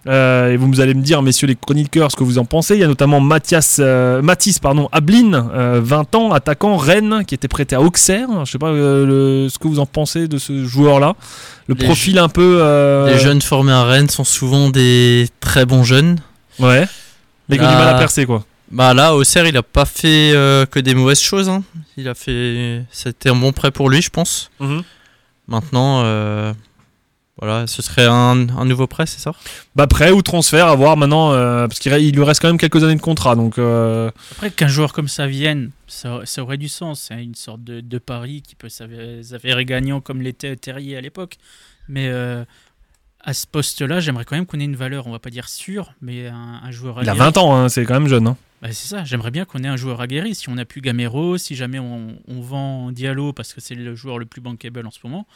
euh, et vous allez me dire, messieurs les chroniqueurs, ce que vous en pensez. Il y a notamment Mathias, Mathis pardon, Ablin, euh, 20 ans, attaquant Rennes, qui était prêté à Auxerre. Je sais pas le- ce que vous en pensez de ce joueur-là. Le Les profil un peu. Les jeunes formés à Rennes sont souvent des très bons jeunes. Ouais. Mais qui ont du mal à percer, quoi. Bah là, Auxerre, il a pas fait euh, que des mauvaises choses. hein. Il a fait. C'était un bon prêt pour lui, je pense. Maintenant, euh, voilà, ce serait un, un nouveau prêt, c'est ça? Bah, prêt ou transfert à voir maintenant, euh, parce qu'il il lui reste quand même quelques années de contrat. Donc, euh, Après, qu'un joueur comme ça vienne, ça, ça aurait du sens. C'est une sorte de, de pari qui peut s'avérer s'avérer gagnant comme l'était Terrier à l'époque. Mais euh, à ce poste-là, j'aimerais quand même qu'on ait une valeur, on va pas dire sûre, mais un, un joueur il a aguerri. 20 ans, hein, c'est quand même jeune. hein. Bah, c'est ça, j'aimerais bien qu'on ait un joueur aguerri. Si on n'a plus Gamero, si jamais on, on vend Diallo parce que c'est le joueur le plus bankable en ce moment,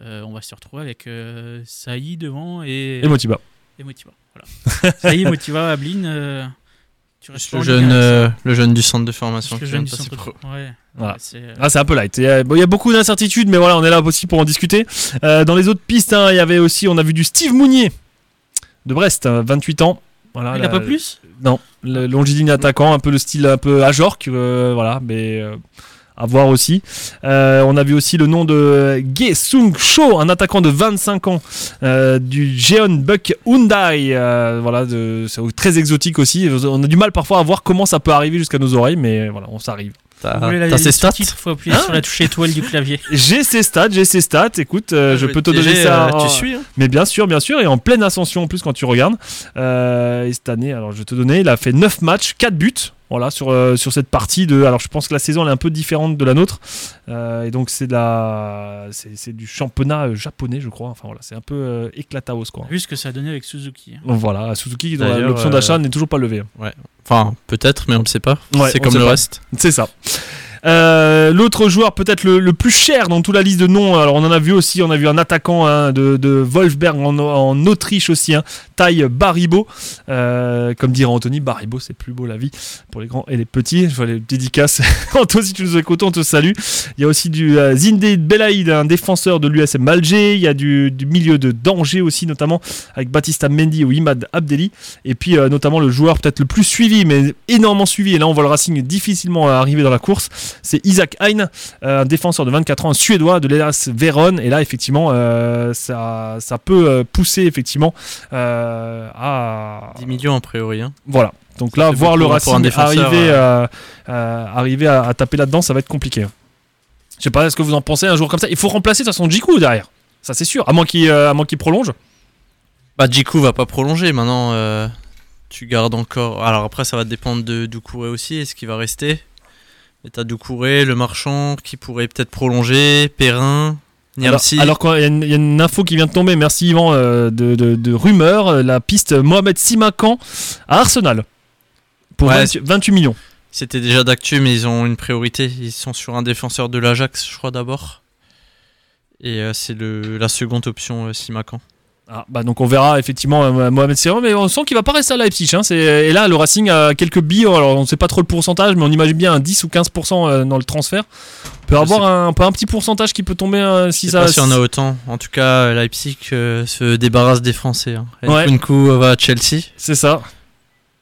euh, on va se retrouver avec euh, Saï devant et, Et Motiba. et Motiva. Voilà. Saï, Motiva, Ablin. Tu restes pas le jeune, un, euh, le jeune du centre de formation. jeune du centre. pro. Ouais. Voilà. Ouais, c'est, euh, Ah, c'est un peu light. Il y a, bon, il y a beaucoup d'incertitudes, mais voilà, on est là aussi pour en discuter. Euh, dans les autres pistes, hein, il y avait aussi, on a vu du Steve Mounier de Brest, hein, 28 ans. Voilà, il la- a pas plus? Non, le longiligne attaquant, un peu le style un peu Ajorc, euh, voilà, mais à voir aussi. Euh, on a vu aussi le nom de Ge Sung Cho, un attaquant de 25 ans euh, du Jeon Buck Hyundai, euh, voilà, de- c'est très exotique aussi. On a du mal parfois à voir comment ça peut arriver jusqu'à nos oreilles, mais voilà, on s'arrive. T'as ses stats sous-titres, faut appuyer sur la touche étoile du clavier. J'ai ses stats, j'ai ses stats. Écoute, euh, je peux te donner ça. euh, en- Tu suis hein Mais bien sûr, bien sûr, et en pleine ascension en plus quand tu regardes. Euh, et cette année, alors je vais te donner, il a fait 9 matchs, 4 buts. Voilà, sur, euh, sur cette partie de. Alors je pense que la saison elle est un peu différente de la nôtre. Euh, et donc c'est de la. C'est c'est du championnat euh, japonais, je crois. Enfin voilà, c'est un peu euh, éclataos quoi. Vu ce que ça a donné avec Suzuki. hein. Donc voilà, Suzuki, dont l'option euh, d'achat n'est toujours pas levée. Enfin, peut-être, mais on ne sait pas. Ouais, c'est comme le pas. reste. C'est ça. Euh, L'autre joueur peut-être le, le plus cher dans toute la liste de noms, alors on en a vu aussi, on a vu un attaquant hein, de, de Wolfsberg en, en Autriche aussi, hein, taille Baribo, Euh, comme dirait Anthony, Baribo c'est plus beau la vie pour les grands et les petits, je vois les dédicaces, Anto si tu nous écoutes on te salue. Il y a aussi du euh, Zinde Belaïd, un défenseur de l'USM Alger, il y a du, du milieu de danger aussi notamment avec Baptista Mendy ou Imad Abdelli, et puis euh, notamment le joueur peut-être le plus suivi, mais énormément suivi, et là on voit le Racing difficilement arriver dans la course, c'est Isaac Hein, euh, un défenseur de 24 ans, un suédois de l'Elas Vérone, et là effectivement euh, ça, ça peut euh, pousser effectivement à... 10 millions a priori. hein. Voilà. Donc là, voir le Racing arriver, euh, euh, arriver à, à taper là-dedans, ça va être compliqué. hein. Je sais pas, est-ce que vous en pensez un jour comme ça? Il faut remplacer de toute façon Jiku derrière. Ça c'est sûr, à moins qu'il euh, qu'il prolonge. Bah, Jiku va pas prolonger. Maintenant, tu gardes encore. Alors après, ça va dépendre de Doucouré aussi. Est-ce qu'il va rester Mais t'as Doucouré, le marchand, qui pourrait peut-être prolonger, Perrin, Alors, Niamsi. alors qu'il y, a une- il y a une info qui vient de tomber, merci Yvan, euh, de, de, de rumeur, euh, la piste Mohamed Simakan à Arsenal. Pour Ouais, 28, 28 millions. C'était déjà d'actu, mais ils ont une priorité. Ils sont sur un défenseur de l'Ajax, je crois, d'abord. Et euh, c'est la seconde option, Simakan. Ah, bah donc on verra effectivement euh, Mohamed Simakan, mais on sent qu'il va pas rester à Leipzig. Hein, et là, le Racing a quelques billes, alors on ne sait pas trop le pourcentage, mais on imagine bien un 10 ou 15% euh, dans le transfert. On peut Je avoir un, petit pourcentage qui peut tomber euh, si Je sais ça. pas s'il y en a autant. En tout cas, Leipzig euh, se débarrasse des Français. Hein. Ouais. Nkunku va à Chelsea. C'est ça.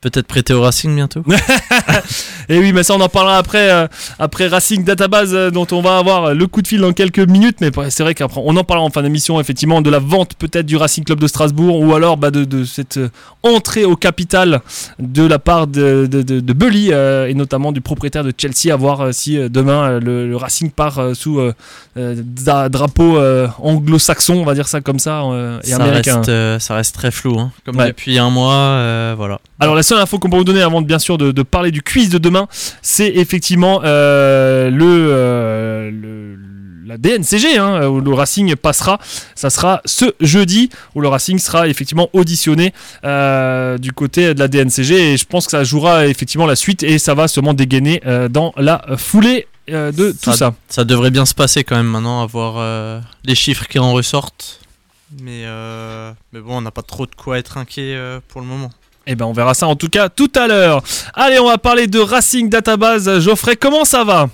Peut-être prêté au Racing bientôt. Et oui, mais ça on en parlera après, euh, après Racing Database euh, dont on va avoir le coup de fil dans quelques minutes. Mais ouais, c'est vrai qu'après on en parlera en fin d'émission effectivement de la vente peut-être du Racing Club de Strasbourg ou alors bah, de, de cette euh, entrée au capital de la part de, de, de, de Bully euh, et notamment du propriétaire de Chelsea à voir euh, si euh, demain euh, le, le Racing part euh, sous euh, euh, dra- drapeau euh, anglo-saxon, on va dire ça comme ça, euh, et ça, américain. reste, euh, ça reste très flou. hein. Comme Ouais. depuis un mois, euh, voilà. Alors la seule info qu'on peut vous donner avant de, bien sûr de, de parler du quiz de demain, c'est effectivement euh, le, euh, le- la DNCG hein, où le Racing passera. Ça sera ce jeudi où le Racing sera effectivement auditionné euh, du côté de la DNCG et je pense que ça jouera effectivement la suite et ça va sûrement dégainer dans la foulée de tout ça. Ça devrait bien se passer quand même maintenant, à voir euh, les chiffres qui en ressortent. Mais, euh, mais bon, on n'a pas trop de quoi être inquiet euh, pour le moment. Et ben on verra ça en tout cas tout à l'heure. Allez, on va parler de Racing Database. Geoffrey, comment ça va?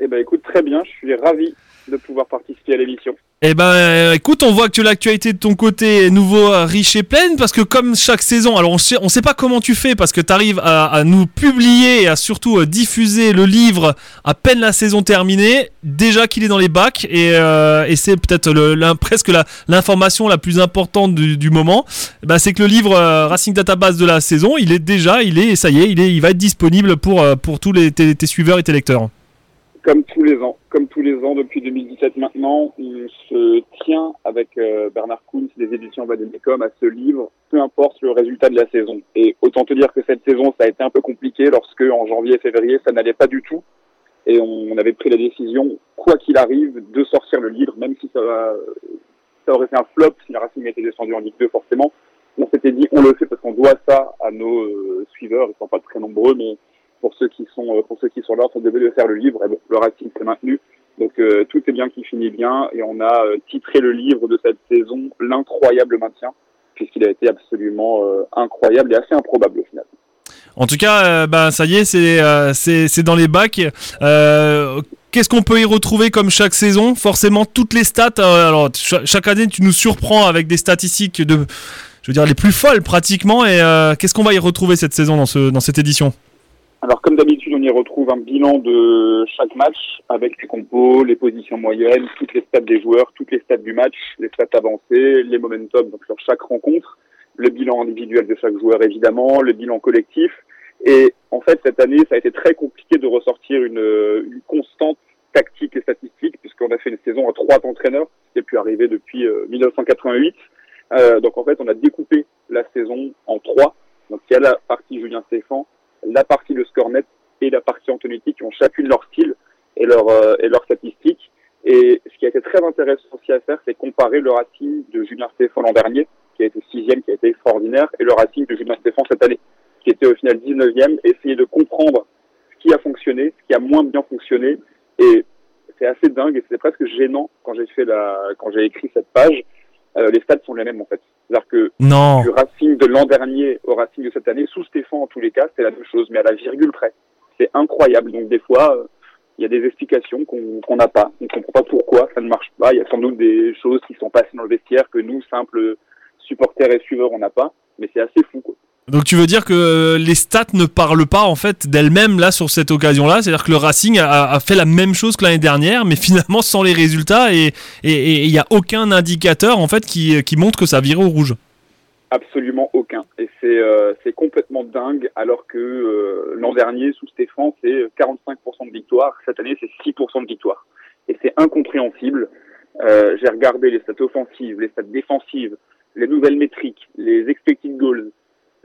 Eh ben écoute, très bien, je suis ravi de pouvoir participer à l'émission. Eh ben, euh, écoute, on voit que l'actualité de ton côté est nouveau euh, riche et pleine parce que comme chaque saison, alors on sait, on sait pas comment tu fais parce que tu arrives à, nous publier et à surtout euh, diffuser le livre à peine la saison terminée, déjà qu'il est dans les bacs et, et c'est peut-être presque la- l'information la, plus importante du, moment. Eh ben, c'est que le livre Racing Database de la saison, il est déjà, il est, ça y est, il est, il va être disponible pour pour tous les tes suiveurs et tes lecteurs. Comme tous les ans, comme tous les ans depuis 2017 maintenant, on se tient avec euh, Bernard Kuhn des éditions Vademecum à ce livre, peu importe le résultat de la saison. Et autant te dire que cette saison, ça a été un peu compliqué lorsque en janvier et février, ça n'allait pas du tout. Et on, avait pris la décision, quoi qu'il arrive, de sortir le livre, même si ça, va, ça aurait fait un flop si la Racing était descendu en Ligue 2 forcément. On s'était dit, on le fait parce qu'on doit ça à nos euh, suiveurs, ils sont pas très nombreux, mais pour ceux qui sont euh, pour ceux qui sont là, on devait faire le livre. Bon, le Racing s'est maintenu. Donc euh, tout est bien qui finit bien et on a euh, titré le livre de cette saison l'incroyable maintien puisqu'il a été absolument incroyable et assez improbable au final. En tout cas, ben ça y est, c'est dans les bacs. Qu'est-ce qu'on peut y retrouver comme chaque saison? Forcément, toutes les stats. alors, cha- chaque année, tu nous surprends avec des statistiques de, je veux dire, les plus folles pratiquement. Et qu'est-ce qu'on va y retrouver cette saison dans cette édition? Alors comme d'habitude, on y retrouve un bilan de chaque match avec les compos, les positions moyennes, toutes les stats des joueurs, toutes les stats du match, les stats avancées, les momentum donc sur chaque rencontre, le bilan individuel de chaque joueur évidemment, le bilan collectif. Et en fait, cette année, ça a été très compliqué de ressortir une, une constante tactique et statistique puisqu'on a fait une saison à trois entraîneurs, ce qui a pu arriver depuis euh, 1988. Euh, donc en fait, on a découpé la saison en trois. Donc il y a la partie Julien Stéphan, la partie de Scornet et la partie Antonetti qui ont chacune leur style et leur euh, et leurs statistiques. Et ce qui a été très intéressant aussi à faire, c'est comparer le Racing de Julien Stéphan l'an dernier, qui a été sixième, qui a été extraordinaire, et le Racing de Julien Stéphan cette année, qui était au final 19e, essayer de comprendre ce qui a fonctionné, ce qui a moins bien fonctionné, et c'est assez dingue et c'est presque gênant quand j'ai fait la, quand j'ai écrit cette page. Euh, les stats sont les mêmes en fait. C'est-à-dire que Non. du Racing de l'an dernier au Racing de cette année, sous Stéphane en tous les cas, c'est la même chose, mais à la virgule près. C'est incroyable. Donc des fois, euh, il y a des explications qu'on qu'on n'a pas. On ne comprend pas pourquoi ça ne marche pas. Il y a sans doute des choses qui sont passées dans le vestiaire que nous, simples supporters et suiveurs, on n'a pas. Mais c'est assez fou. Quoi. Donc tu veux dire que les stats ne parlent pas en fait d'elles-mêmes là sur cette occasion-là, c'est-à-dire que le Racing a, a fait la même chose que l'année dernière, mais finalement sans les résultats et il n'y a aucun indicateur en fait qui, qui montre que ça vire au rouge. Absolument aucun. Et c'est euh, complètement dingue, alors que euh, l'an dernier, sous Stéphane, c'est 45% de victoire. Cette année, c'est 6% de victoire. Et c'est incompréhensible. Euh, J'ai regardé les stats offensives, les stats défensives, les nouvelles métriques, les expected goals.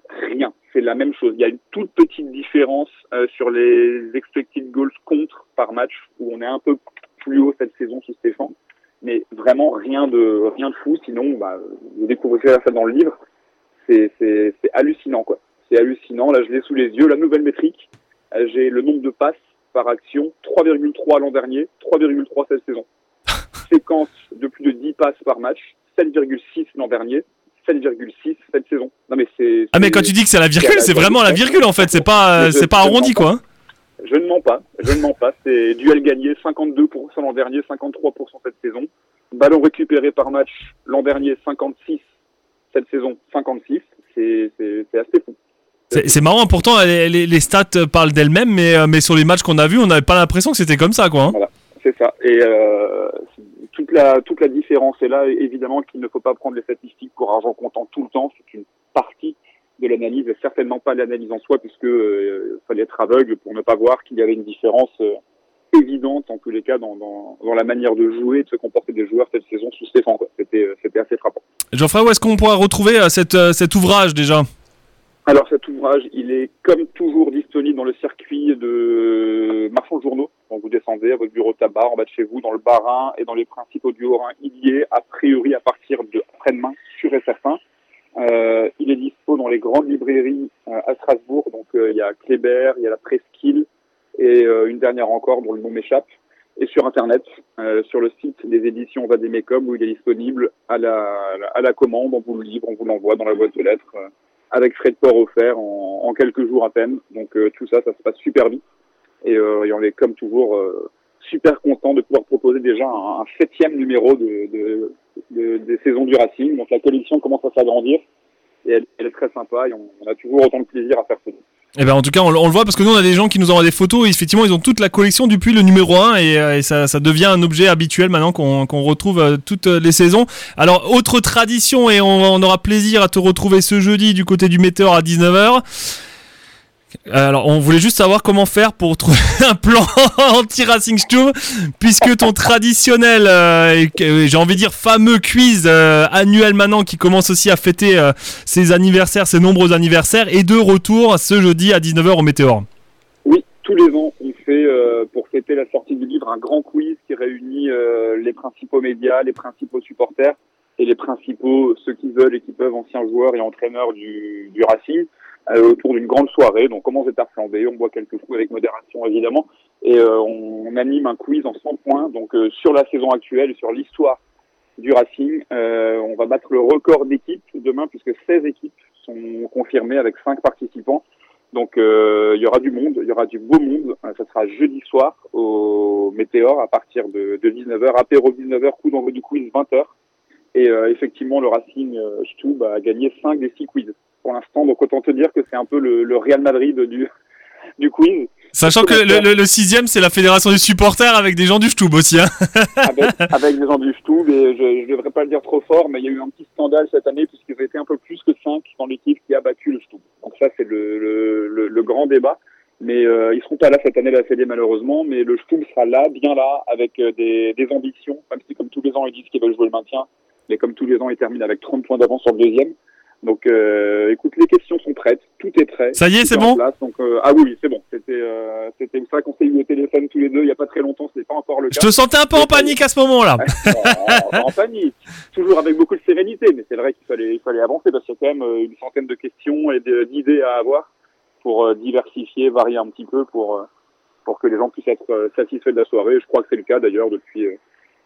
Rien. C'est la même chose. Il y a une toute petite différence euh, sur les expected goals contre par match, où on est un peu plus haut cette saison sous Stéphane. Mais vraiment rien de rien de fou. Sinon, bah, vous découvrirez ça dans le livre c'est hallucinant quoi. C'est hallucinant. Là, je l'ai sous les yeux. La nouvelle métrique, euh, j'ai le nombre de passes par action, 3,3 l'an dernier, 3,3 cette saison. Séquence de plus de 10 passes par match, 7,6 l'an dernier, 7,6 cette saison. Non mais c'est. Ah mais quand tu dis que c'est la virgule, c'est à c'est la vraiment la virgule en fait, c'est pas c'est pas arrondi quoi. Je ne mens pas, je ne mens pas. C'est duel gagné, 52% l'an dernier, 53% cette saison. Ballon récupéré par match l'an dernier, 56 cette saison, 56. C'est c'est- assez fou. C'est marrant, pourtant les, stats parlent d'elles-mêmes, mais, euh, mais sur les matchs qu'on a vus, on n'avait pas l'impression que c'était comme ça, quoi. hein. C'est ça. Et euh, toute la toute la différence est là. Évidemment qu'il ne faut pas prendre les statistiques pour argent comptant tout le temps. C'est une partie de l'analyse, et certainement pas l'analyse en soi, puisque euh, fallait être aveugle pour ne pas voir qu'il y avait une différence euh, évidente en tous les cas dans, dans, dans la manière de jouer, de se comporter des joueurs cette saison sous Stéphane. C'était euh, c'était assez frappant. Geoffrey, où est-ce qu'on pourra retrouver cette, cet ouvrage déjà? Alors cet ouvrage, il est comme toujours disponible dans le circuit de marchands de journaux. Donc vous descendez à votre bureau de tabac en bas de chez vous, dans le Bas-Rhin et dans les principaux du Haut-Rhin. Il y est a priori à partir de après-demain, sûr et certain. Euh, il est dispo dans les grandes librairies euh, à Strasbourg. Donc euh, il y a Kléber, il y a la Presqu'île et euh, une dernière encore dont le nom m'échappe. Et sur Internet, euh, sur le site des éditions Vademecum où il est disponible à la, à la commande. On vous le livre, on vous l'envoie dans la boîte aux lettres. euh, avec frais de port offert en, en quelques jours à peine. Donc tout ça, ça se passe super vite. Et, euh, et on est comme toujours euh, super content de pouvoir proposer déjà un, septième numéro de, de, de- des saisons du Racing. Donc la collection commence à s'agrandir et elle, elle est très sympa et on, a toujours autant de plaisir à faire ça. Eh ben, en tout cas, on, le- voit parce que nous, on a des gens qui nous envoient des photos. Et effectivement, ils ont toute la collection depuis le numéro 1 et, euh, et ça, ça devient un objet habituel maintenant qu'on qu'on retrouve toutes les saisons. Alors, autre tradition et on, on aura plaisir à te retrouver ce jeudi du côté du Météor à 19h. Alors, on voulait juste savoir comment faire pour trouver un plan anti-Racing Stube, puisque ton traditionnel, euh, que- j'ai envie de dire fameux quiz euh, annuel maintenant qui commence aussi à fêter euh, ses anniversaires, ses nombreux anniversaires, est de retour ce jeudi à 19h au Météor. Oui, tous les ans, on fait, euh, pour fêter la sortie du livre, un grand quiz qui réunit euh, les principaux médias, les principaux supporters et les principaux, ceux qui veulent et qui peuvent, anciens joueurs et entraîneurs du, du Racing, euh, autour d'une grande soirée. Donc, on commence à flamber, on boit quelques coups avec modération, évidemment, et euh, on, on anime un quiz en 100 points, donc euh, sur la saison actuelle sur l'histoire du Racing. Euh, on va battre le record d'équipes demain, puisque 16 équipes sont confirmées avec 5 participants. Donc euh, il y aura du monde, il y aura du beau monde. Euh, Ça sera jeudi soir au Météor à partir de, de 19h, apéro 19h, coup d'envoi du quiz 20h. Et euh, effectivement, le Racing euh, Stub a gagné 5 des 6 quiz pour l'instant. Donc autant te dire que c'est un peu le, le Real Madrid du, du quiz. Sachant que le, le- le sixième, c'est la fédération des supporters avec des gens du Stub aussi. Hein. avec, avec des gens du Stub. Et je ne devrais pas le dire trop fort, mais il y a eu un petit scandale cette année puisqu'ils été un peu plus que 5 dans l'équipe qui a battu le Stub. Donc ça, c'est le, le, le, le grand débat. Mais euh, ils seront pas là cette année, la Fédé, malheureusement. Mais le Stub sera là, bien là, avec euh, des, des ambitions. Même si, comme tous les ans, ils disent qu'ils veulent jouer le maintien. Mais comme tous les ans, ils terminent avec 30 points d'avance sur le deuxième. Donc, euh, écoute, les questions sont prêtes. Tout est prêt. Ça y est, c'est bon place. Donc, euh, Ah oui, c'est bon. C'était euh, c'était ça qu'on s'est eu au téléphone tous les deux il y a pas très longtemps. N'est pas encore le Je cas. te sentais un peu en panique à ce moment-là. en, en panique, toujours avec beaucoup de sérénité, mais c'est vrai qu'il fallait, il fallait avancer parce qu'il y a quand même euh, une centaine de questions et d'idées à avoir pour euh, diversifier, varier un petit peu pour, euh, pour que les gens puissent être satisfaits de la soirée. Je crois que c'est le cas d'ailleurs depuis, euh,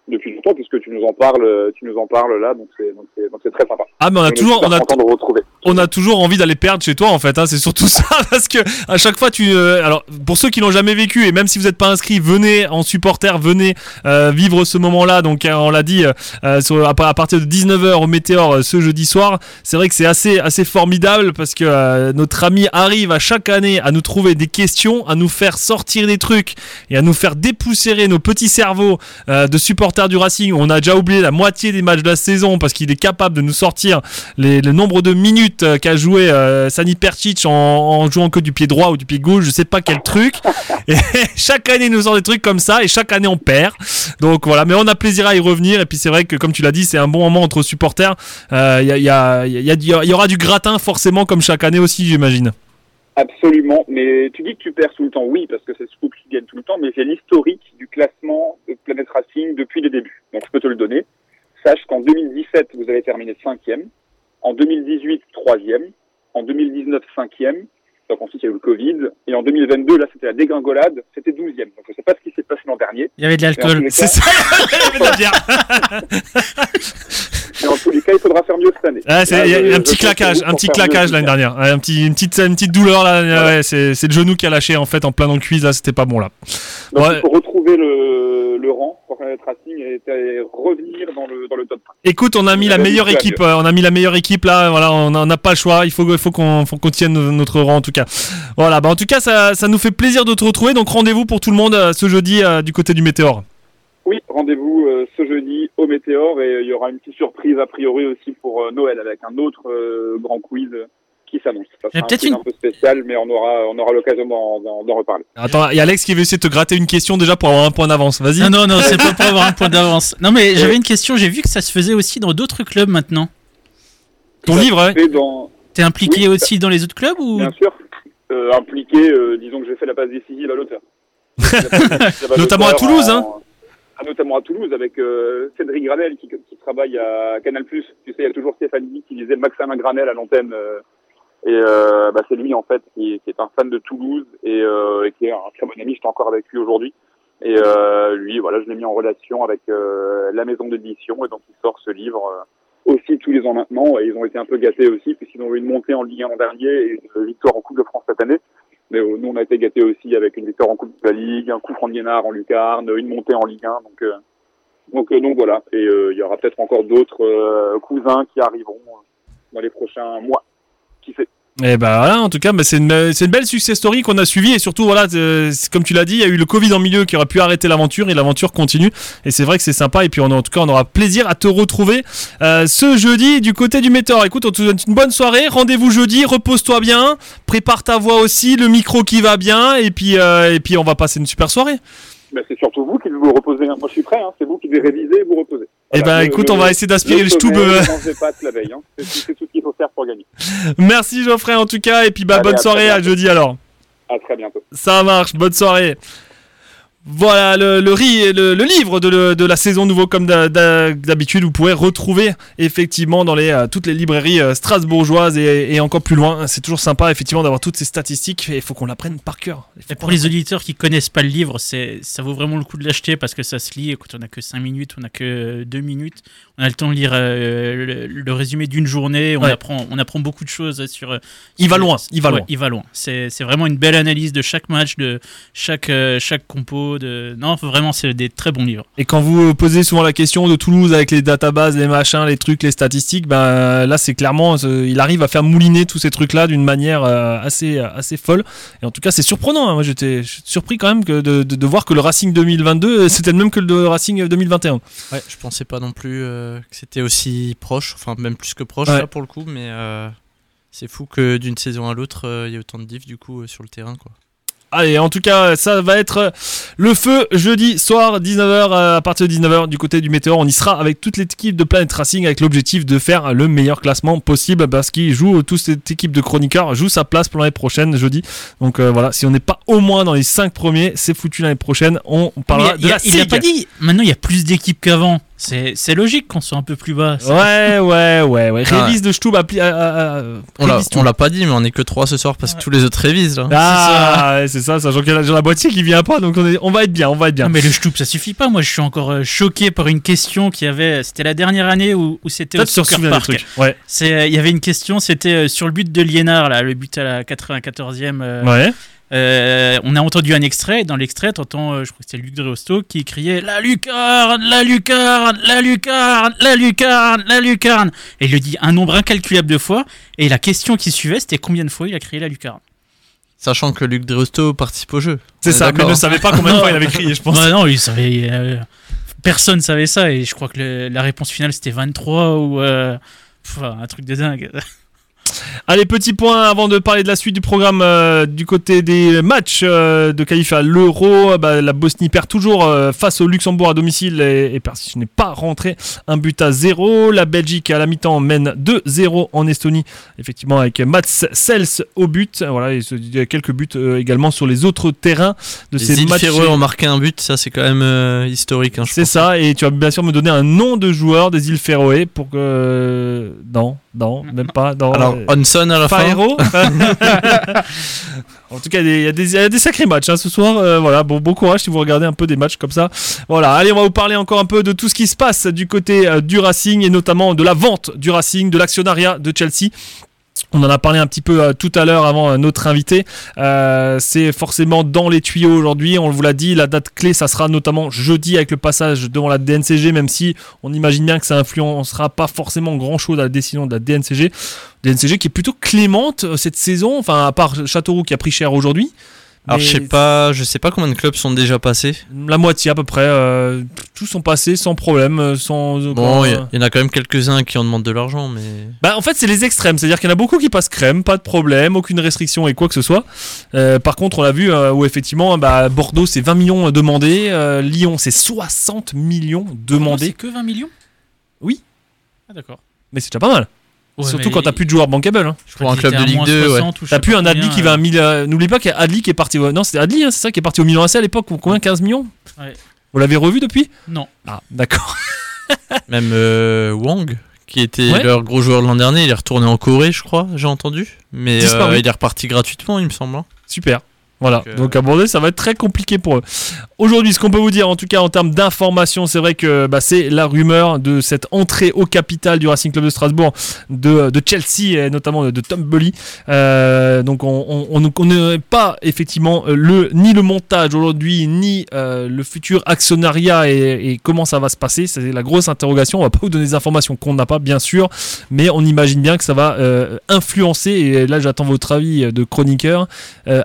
depuis longtemps puisque tu nous en parles, euh, tu nous en parles là, donc c'est, donc c'est, donc c'est très sympa. Ah, mais on a toujours, on a, de retrouver. on a toujours envie d'aller perdre chez toi en fait. Hein, c'est surtout ça parce que à chaque fois tu. euh, alors pour ceux qui l'ont jamais vécu et même si vous n'êtes pas inscrit, venez en supporter, venez euh, vivre ce moment-là. Donc euh, on l'a dit euh, sur- à, à partir de 19h au Météor euh, ce jeudi soir. C'est vrai que c'est assez assez formidable parce que euh, notre ami arrive à chaque année à nous trouver des questions, à nous faire sortir des trucs et à nous faire dépoussiérer nos petits cerveaux euh, de supporters du Racing. On a déjà oublié la moitié des matchs de la saison parce qu'il est capable de nous sortir les, le nombre de minutes euh, qu'a joué euh, Sani Percic en, en jouant que du pied droit ou du pied gauche, je sais pas quel truc. Et chaque année, il nous sort des trucs comme ça et chaque année, on perd. Donc voilà, mais on a plaisir à y revenir. Et puis c'est vrai que, comme tu l'as dit, c'est un bon moment entre supporters. Euh, Il y, a, y, a, y, a- y aura du gratin forcément, comme chaque année aussi, j'imagine. Absolument, mais tu dis que tu perds tout le temps, oui, parce que c'est Scoop qui gagne tout le temps, mais j'ai l'historique du classement de Planet Racing depuis les débuts. Donc je peux te le donner. Sache qu'en 2017, vous avez terminé cinquième, en 2018, troisième, en 2019, cinquième, ensuite il y a eu le Covid, et en 2022, là c'était la dégringolade, c'était douzième. Donc je sais pas ce qui s'est passé l'an dernier. Il y avait de l'alcool. C'est ça, il y avait de la bière. Mais en tous les cas, il faudra faire mieux cette année. Ah, Là, y a je- un petit claquage, un petit faire claquage l'année année. dernière. Un petit, une petite, une petite douleur là. Voilà. Ouais, c'est, le genou qui a lâché en fait en plein dans le cuisse là. C'était pas bon là. Donc Ouais. il faut retrouver le, le rang, pour Planète Racing et était revenir dans le, dans le top 5. Écoute, on a mis la meilleure équipe. euh, On a mis la meilleure équipe là. Voilà, on n'a pas le choix. Il faut, qu'on tienne no- notre rang en tout cas. Voilà. Bah en tout cas, ça, ça nous fait plaisir de te retrouver. Donc rendez-vous pour tout le monde euh, ce jeudi euh, du côté du Météor. Oui, rendez-vous euh, ce jeudi au Météor et euh, il y aura une petite surprise a priori aussi pour euh, Noël avec un autre euh, grand quiz qui s'annonce. Ça Il y a sera un une- un peu spécial, mais on aura, on aura l'occasion d'en- reparler. Attends, il y a Alex qui veut essayer de te gratter une question déjà pour avoir un point d'avance. Vas-y. Non, non, non, c'est pas pour avoir un point d'avance. Non, mais j'avais une question. J'ai vu que ça se faisait aussi dans d'autres clubs maintenant. Ton livre, ouais. Dans, T'es impliqué Oui. aussi dans les autres clubs ou bien sûr, impliqué, euh, disons que j'ai fait la passe décisive à l'auteur. Notamment à Toulouse, en- hein. ah, Notamment à Toulouse avec euh, Cédric Granel qui, qui travaille à Canal+. Tu sais, il y a toujours Stéphanie qui disait Maxime Granel à l'antenne. euh, et euh, bah, c'est lui en fait qui, qui est un fan de Toulouse et, euh, et qui est un très bon ami. J'étais encore avec lui aujourd'hui. Et euh, lui, voilà, je l'ai mis en relation avec euh, la maison d'édition et donc il sort ce livre euh, aussi tous les ans maintenant. Et ils ont été un peu gâtés aussi puisqu'ils ont eu une montée en Ligue 1 l'an dernier et une victoire en Coupe de France cette année. Mais euh, nous, on a été gâtés aussi avec une victoire en Coupe de la Ligue, un coup franc de en Lucarne, une montée en Ligue 1. Donc, euh, donc, euh, donc voilà. Et euh, il y aura peut-être encore d'autres euh, cousins qui arriveront dans les prochains mois. Qui sait? Et bah voilà, en tout cas, bah, c'est une, une belle success story qu'on a suivi et surtout voilà, euh, comme tu l'as dit, il y a eu le Covid en milieu qui aurait pu arrêter l'aventure et l'aventure continue et c'est vrai que c'est sympa et puis on, en tout cas on aura plaisir à te retrouver euh, ce jeudi du côté du Météor. Écoute, on te souhaite une bonne soirée, rendez-vous jeudi, repose-toi bien, prépare ta voix aussi, le micro qui va bien et puis euh, et puis on va passer une super soirée. Ben, c'est surtout vous qui vous reposer. hein. Moi, je suis prêt. Hein. C'est vous qui devez réviser et vous reposer. Eh ben, écoute, on va essayer d'aspirer le stub, euh. Ne mangez pas la veille. Hein. C'est tout ce qu'il faut faire pour gagner. Merci Geoffrey en tout cas et puis bah Allez, bonne soirée à jeudi alors. À très bientôt. Ça marche, bonne soirée. Voilà le, le, le, le livre de, le- de la saison nouveau comme d'ha- d'ha- d'habitude vous pourrez retrouver effectivement dans les, euh, toutes les librairies euh, strasbourgeoises et, et encore plus loin. C'est toujours sympa effectivement d'avoir toutes ces statistiques et il faut qu'on l'apprenne par cœur. Et pour les auditeurs qui connaissent pas le livre, c'est ça vaut vraiment le coup de l'acheter parce que ça se lit. Quand on a que 5 minutes, on a que 2 minutes, on a le temps de lire euh, le, résumé d'une journée. On Ouais. apprend, on apprend beaucoup de choses sur. Il va loin, il va Ouais, loin. Il va loin. C'est vraiment une belle analyse de chaque match, de chaque chaque compo. De non, vraiment, c'est des très bons livres. Et quand vous posez souvent la question de Toulouse avec les databases, les machins, les trucs, les statistiques, ben là c'est clairement, euh, il arrive à faire mouliner tous ces trucs-là d'une manière euh, assez assez folle. Et en tout cas c'est surprenant. hein. Moi j'étais surpris quand même que de, de, de voir que le Racing 2022 euh, c'était le même que le Racing 2021. Ouais, je pensais pas non plus euh, que c'était aussi proche, enfin même plus que proche Ouais. là pour le coup, mais euh, c'est fou que d'une saison à l'autre euh, il y ait autant de diff du coup euh, sur le terrain quoi. Allez, en tout cas, ça va être le feu jeudi soir, 19h, euh, à partir de 19h, du côté du Météor. On y sera avec toute l'équipe de Planet Racing avec l'objectif de faire le meilleur classement possible parce qu'il joue, toute cette équipe de chroniqueurs joue sa place pour l'année prochaine, jeudi. Donc euh, voilà, si on n'est pas au moins dans les 5 premiers, c'est foutu l'année prochaine. On parlera de la il a SIG. pas dit. Maintenant, il y a plus d'équipes qu'avant. C'est c'est logique qu'on soit un peu plus bas. Ouais, ouais, ouais, ouais. Ah. Révise de Stub, euh, euh, euh, On l'a pas dit, mais on est que 3 ce soir parce que tous les autres révisent là. Ah, ouais, c'est ça, sachant qu'il y a la- la boîtier qui vient pas, donc on, est, on va être bien, on va être bien. Non, mais le Stoup, ça suffit pas. Moi, je suis encore choqué par une question qui avait. C'était la dernière année où, où c'était au Soccer souviens des Park. trucs. Ouais. C'est, euh, il y avait une question, c'était euh, sur le but de Liénard, là, le but à la 94e. euh, Ouais. Euh, on a entendu un extrait. et Dans l'extrait, t'entends, euh, je crois que c'était Luc Dreosto qui criait La lucarne, la lucarne, la lucarne, la lucarne, la lucarne. Et il le dit un nombre incalculable de fois. Et la question qui suivait, c'était combien de fois il a crié la lucarne? Sachant que Luc Dreosto participe au jeu. C'est ça, mais ne savait pas combien de fois il avait crié, je pense. Ouais, non, il savait. euh, personne savait ça. Et je crois que le- la réponse finale, c'était 23 ou. euh, pff, un truc de dingue. Allez, petit point avant de parler de la suite du programme euh, du côté des matchs euh, de qualif à l'Euro. Bah, la Bosnie perd toujours euh, face au Luxembourg à domicile et, et Persis n'est pas rentré. Un but à zéro. La Belgique à la mi-temps mène 2-0 en Estonie, effectivement avec Mats Sels au but. Voilà, il y a quelques buts également sur les autres terrains de Les ces îles matchs. Féroé ont marqué un but, ça c'est quand même historique. hein, je C'est ça, et tu vas bien sûr me donner un nom de joueur des îles Féroé pour que. Non, non, même pas. Non, Alors euh, Hanson à la fin. Faero En tout cas, y il y a des sacrés matchs hein, ce soir. euh, voilà, bon, bon courage si vous regardez un peu des matchs comme ça. Voilà, allez, on va vous parler encore un peu de tout ce qui se passe du côté euh, du Racing et notamment de la vente du Racing, de l'actionnariat de Chelsea. On en a parlé un petit peu euh, tout à l'heure avant euh, notre invité. Euh, c'est forcément dans les tuyaux aujourd'hui. On vous l'a dit, la date clé, ça sera notamment jeudi avec le passage devant la DNCG, même si on imagine bien que ça influencera pas forcément grand chose à la décision de la DNCG. DNCG qui est plutôt clémente euh, cette saison, enfin à part Châteauroux qui a pris cher aujourd'hui. Alors je sais pas, je sais pas combien de clubs sont déjà passés. La moitié à peu près, euh, tous sont passés sans problème, euh, sans. Bon, aucun- il y, en a quand même quelques-uns qui en demandent de l'argent, mais Bah, en fait, c'est les extrêmes. C'est-à-dire qu'il y en a beaucoup qui passent crème, pas de problème, aucune restriction et quoi que ce soit. Euh, par contre, on l'a vu euh, où effectivement, bah, Bordeaux, c'est 20 millions demandés. euh, Lyon, c'est 60 millions C'est demandés. que 20 millions? Oui. Ah, d'accord. Mais c'est déjà pas mal. Ouais, Surtout quand t'as plus de joueurs bankable. Hein. je pour un club de Ligue moins 2, ouais. 60 ou je T'as plus un Adli qui va à euh, 1000. euh, N'oublie pas qu'il y a Adli qui est parti. Non, c'était Adli, hein, c'est ça, qui est parti au Milan AC à l'époque. Combien 15 millions Ouais. Vous l'avez revu depuis? Non. Ah, d'accord. même euh, Wang, qui était Ouais. leur gros joueur de l'an dernier, il est retourné en Corée, je crois, j'ai entendu. Mais Disparu. euh, il est reparti gratuitement, il me semble. hein. Super. Voilà, Donc, euh, donc à Bordeaux, ça va être très compliqué pour eux. Aujourd'hui, ce qu'on peut vous dire, en tout cas en termes d'information, c'est vrai que bah, c'est la rumeur de cette entrée au capital du Racing Club de Strasbourg de, de Chelsea et notamment de, de Tom Bully. Euh, donc on ne connaît pas effectivement euh, le, ni le montage aujourd'hui, ni euh, le futur actionnariat et, et comment ça va se passer. C'est la grosse interrogation. On va pas vous donner des informations qu'on n'a pas, bien sûr, mais on imagine bien que ça va influencer, et là j'attends votre avis de chroniqueur,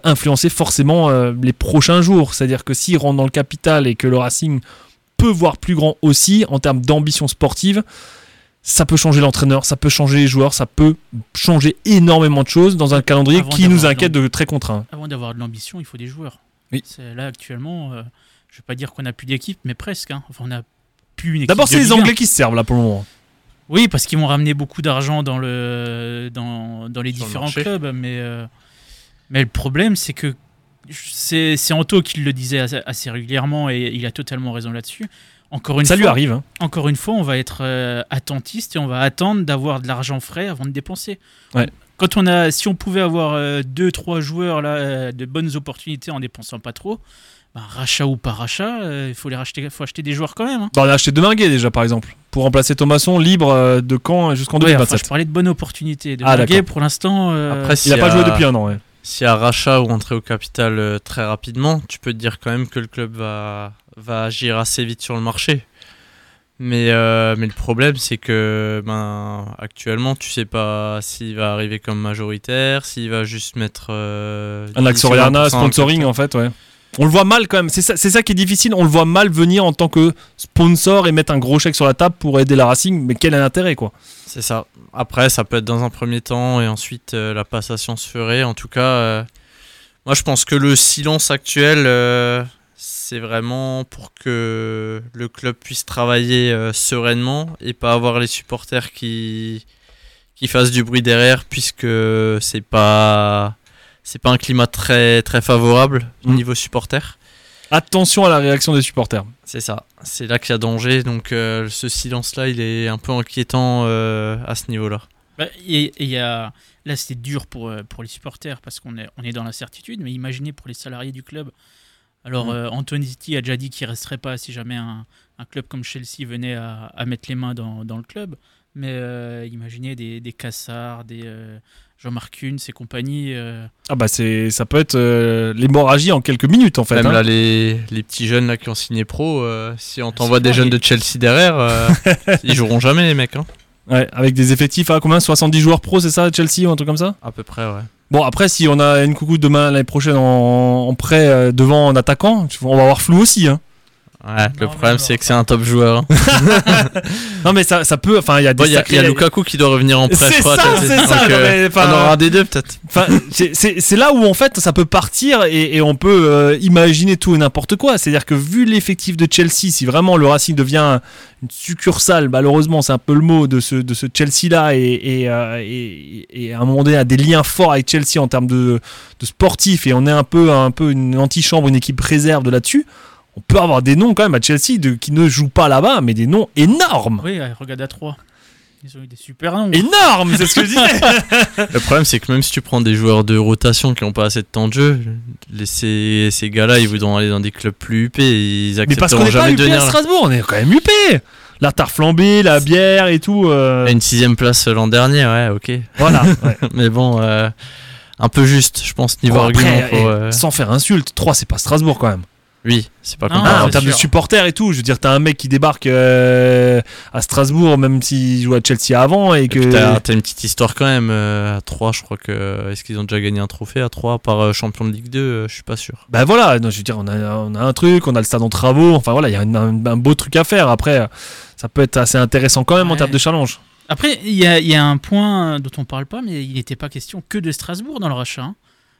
influencer forcément euh, les prochains jours. C'est-à-dire que s'il rentre dans le capital et que le Racing peut voir plus grand aussi en termes d'ambition sportive, ça peut changer l'entraîneur, ça peut changer les joueurs, ça peut changer énormément de choses dans un calendrier Avant qui nous inquiète de très contraint. Avant d'avoir de l'ambition, il faut des joueurs. Oui. Là, actuellement, euh, je vais pas dire qu'on a plus d'équipe, mais presque. hein. Enfin, on a plus une équipe. D'abord, c'est les Ligue 1. Anglais qui se servent là pour le moment. Oui, parce qu'ils vont ramener beaucoup d'argent dans, le, dans, dans les différents clubs. Mais, euh, mais le problème, c'est que c'est c'est Anto qui le disait assez, assez régulièrement et il a totalement raison là-dessus. Encore une Ça fois, lui arrive. hein. encore une fois, on va être euh, attentiste et on va attendre d'avoir de l'argent frais avant de dépenser. Ouais. Quand on a, si on pouvait avoir euh, deux, trois joueurs là, euh, de bonnes opportunités en dépensant pas trop, bah, rachat ou pas rachat, euh, il faut les racheter, faut acheter des joueurs quand même. hein. Bah, on a acheté Deminguet déjà par exemple pour remplacer Thomasson libre euh, de Caen jusqu'en Ouais, enfin, 2027. je parlais de bonnes opportunités. De Ah, pour l'instant, euh, Après, Il s'il a y pas joué depuis un an. Ouais. S'il y a rachat ou entrée au capital euh, très rapidement, tu peux te dire quand même que le club va, va agir assez vite sur le marché. Mais, euh, mais le problème, c'est que ben, actuellement, tu sais pas s'il va arriver comme majoritaire, s'il va juste mettre. euh, Un 10 ou Axoriana 20% dans le sponsoring en fait, ouais. On le voit mal quand même. C'est ça, c'est ça qui est difficile. On le voit mal venir en tant que sponsor et mettre un gros chèque sur la table pour aider la Racing. Mais quel est l'intérêt quoi? C'est ça. Après, ça peut être dans un premier temps et ensuite euh, la passation se ferait. En tout cas, euh, moi je pense que le silence actuel, euh, c'est vraiment pour que le club puisse travailler sereinement et pas avoir les supporters qui, qui fassent du bruit derrière, puisque c'est pas c'est pas un climat très très favorable au Mm. niveau supporter. Attention à la réaction des supporters. C'est ça. C'est là qu'il y a danger. Donc euh, ce silence-là, il est un peu inquiétant euh, à ce niveau-là. bah, et, et il y a, là, c'est dur pour, euh, pour les supporters parce qu'on est, on est dans l'incertitude, mais imaginez pour les salariés du club. Alors, Mm. euh, Anthony City a déjà dit qu'il resterait pas si jamais un, un club comme Chelsea venait à, à mettre les mains dans, dans le club. Mais euh, imaginez des, des Cassard, des euh, Jean-Marc Kuhn, et compagnie. euh, Ah bah c'est, ça peut être euh, l'hémorragie en quelques minutes en fait. Même hein. là, les, les petits jeunes là, qui ont signé pro, euh, si on t'envoie c'est des jeunes de Chelsea derrière, euh, ils joueront jamais, les mecs. Hein. Ouais, avec des effectifs à combien 70 joueurs pro, c'est ça, Chelsea ou un truc comme ça? À peu près, ouais. Bon, après, si on a une coucou demain l'année prochaine en, en prêt devant en attaquant, tu- on va avoir flou aussi. Hein. Ouais, le problème, c'est que c'est un top joueur. hein. Non, mais ça, ça peut. Enfin, il y a des. Y, a- y a Lukaku qui doit revenir en prêt, C'est je crois. ça, c'est ça, non, mais, enfin, on aura des deux, peut-être. C'est- là où en fait ça peut partir et, et on peut euh, imaginer tout et n'importe quoi. C'est-à-dire que vu l'effectif de Chelsea, si vraiment le Racing devient une succursale, malheureusement c'est un peu le mot de ce, de ce Chelsea-là et, et, euh, et- et à un moment donné a des liens forts avec Chelsea en termes de, de sportif et on est un peu, un peu une antichambre, une équipe réserve de là-dessus. On peut avoir des noms quand même à Chelsea de, qui ne jouent pas là-bas, mais des noms énormes. Oui, regarde à 3. Ils ont eu des super noms. Énormes, c'est ce que je disais. Le problème, c'est que même si tu prends des joueurs de rotation qui n'ont pas assez de temps de jeu, les- ces, ces gars-là, ils voudront aller dans des clubs plus huppés. Ils Mais parce qu'on accepteront n'est pas UP à. Strasbourg, on est quand même UP. La tarte flambée, la bière et tout. euh, Une sixième place l'an dernier, ouais, ok. Voilà. ouais. Mais bon, euh, un peu juste, je pense, niveau Bon, argument. après, euh, Sans faire insulte, 3 c'est pas Strasbourg quand même. Oui, c'est pas Non, comme Ah, Ah, en termes de supporters et tout, je veux dire, t'as un mec qui débarque euh, à Strasbourg, même s'il jouait à Chelsea avant, et Et que. t'as une petite histoire quand même. euh, à 3, je crois que. Est-ce qu'ils ont déjà gagné un trophée à 3 par euh, champion de Ligue 2 euh, Je suis pas sûr. Bah voilà, non, je veux dire, on a, on a un truc, on a le stade en travaux, enfin voilà, il y a un, un- un beau truc à faire. Après, euh, ça peut être assez intéressant quand même en termes de challenge. Après, il y a, il y a un point dont on parle pas, mais il n'était pas question que de Strasbourg dans le rachat. hein.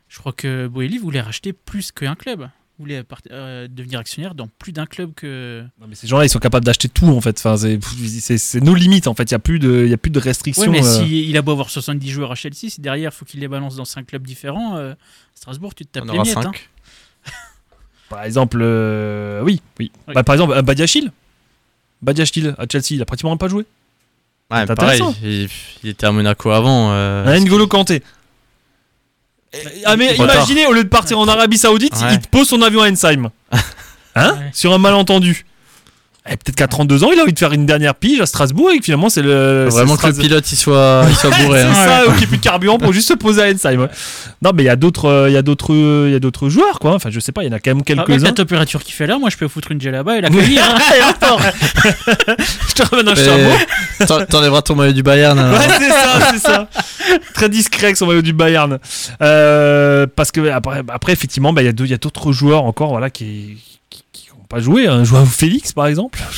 Je crois que Boeli voulait racheter plus qu'un club. Voulait part- euh, devenir actionnaire dans plus d'un club que. Non, mais ces gens-là, ils sont capables d'acheter tout en fait. Enfin, c'est- nos limites en fait. Il y a plus de, il y a plus de restrictions. Ouais, mais euh. s'il a beau avoir 70 joueurs à Chelsea, si derrière, il faut qu'il les balance dans 5 clubs différents, euh, Strasbourg, tu te tapes On les aura miettes. 5. hein. Par exemple, euh, oui, oui. Oui. Bah, par exemple, un Badiachil. Badiachil à Chelsea, il a pratiquement pas joué. Ouais, pareil, il, il était à Monaco avant. euh, N'Golo Kanté. Ah mais Trop tard. imaginez, au lieu de partir en Arabie Saoudite, Ouais. il te pose son avion à Ensheim. Hein? Ouais. Sur un malentendu. Et peut-être qu'à 32 ans, il a envie de faire une dernière pige à Strasbourg et que finalement c'est le. faut vraiment c'est que le pilote il soit, il soit bourré. C'est hein. ça, ou qu'il n'y ait plus de carburant pour juste se poser à Ensheim. ouais. Non, mais il y a d'autres, euh, il y a d'autres, il y a d'autres joueurs quoi. Enfin, je sais pas, il y en a quand même Ah, quelques-uns. la température qu'il fait là, moi je peux foutre une là-bas et l'accueillir. hein, et repart. je te ramène un t'en- T'enlèveras ton maillot du Bayern. Ouais, c'est ça, c'est ça. Très discret avec son maillot du Bayern. Euh, parce que après, après effectivement, bah, il y a y d'autres joueurs encore voilà, qui pas joué. Un joueur Félix, par exemple.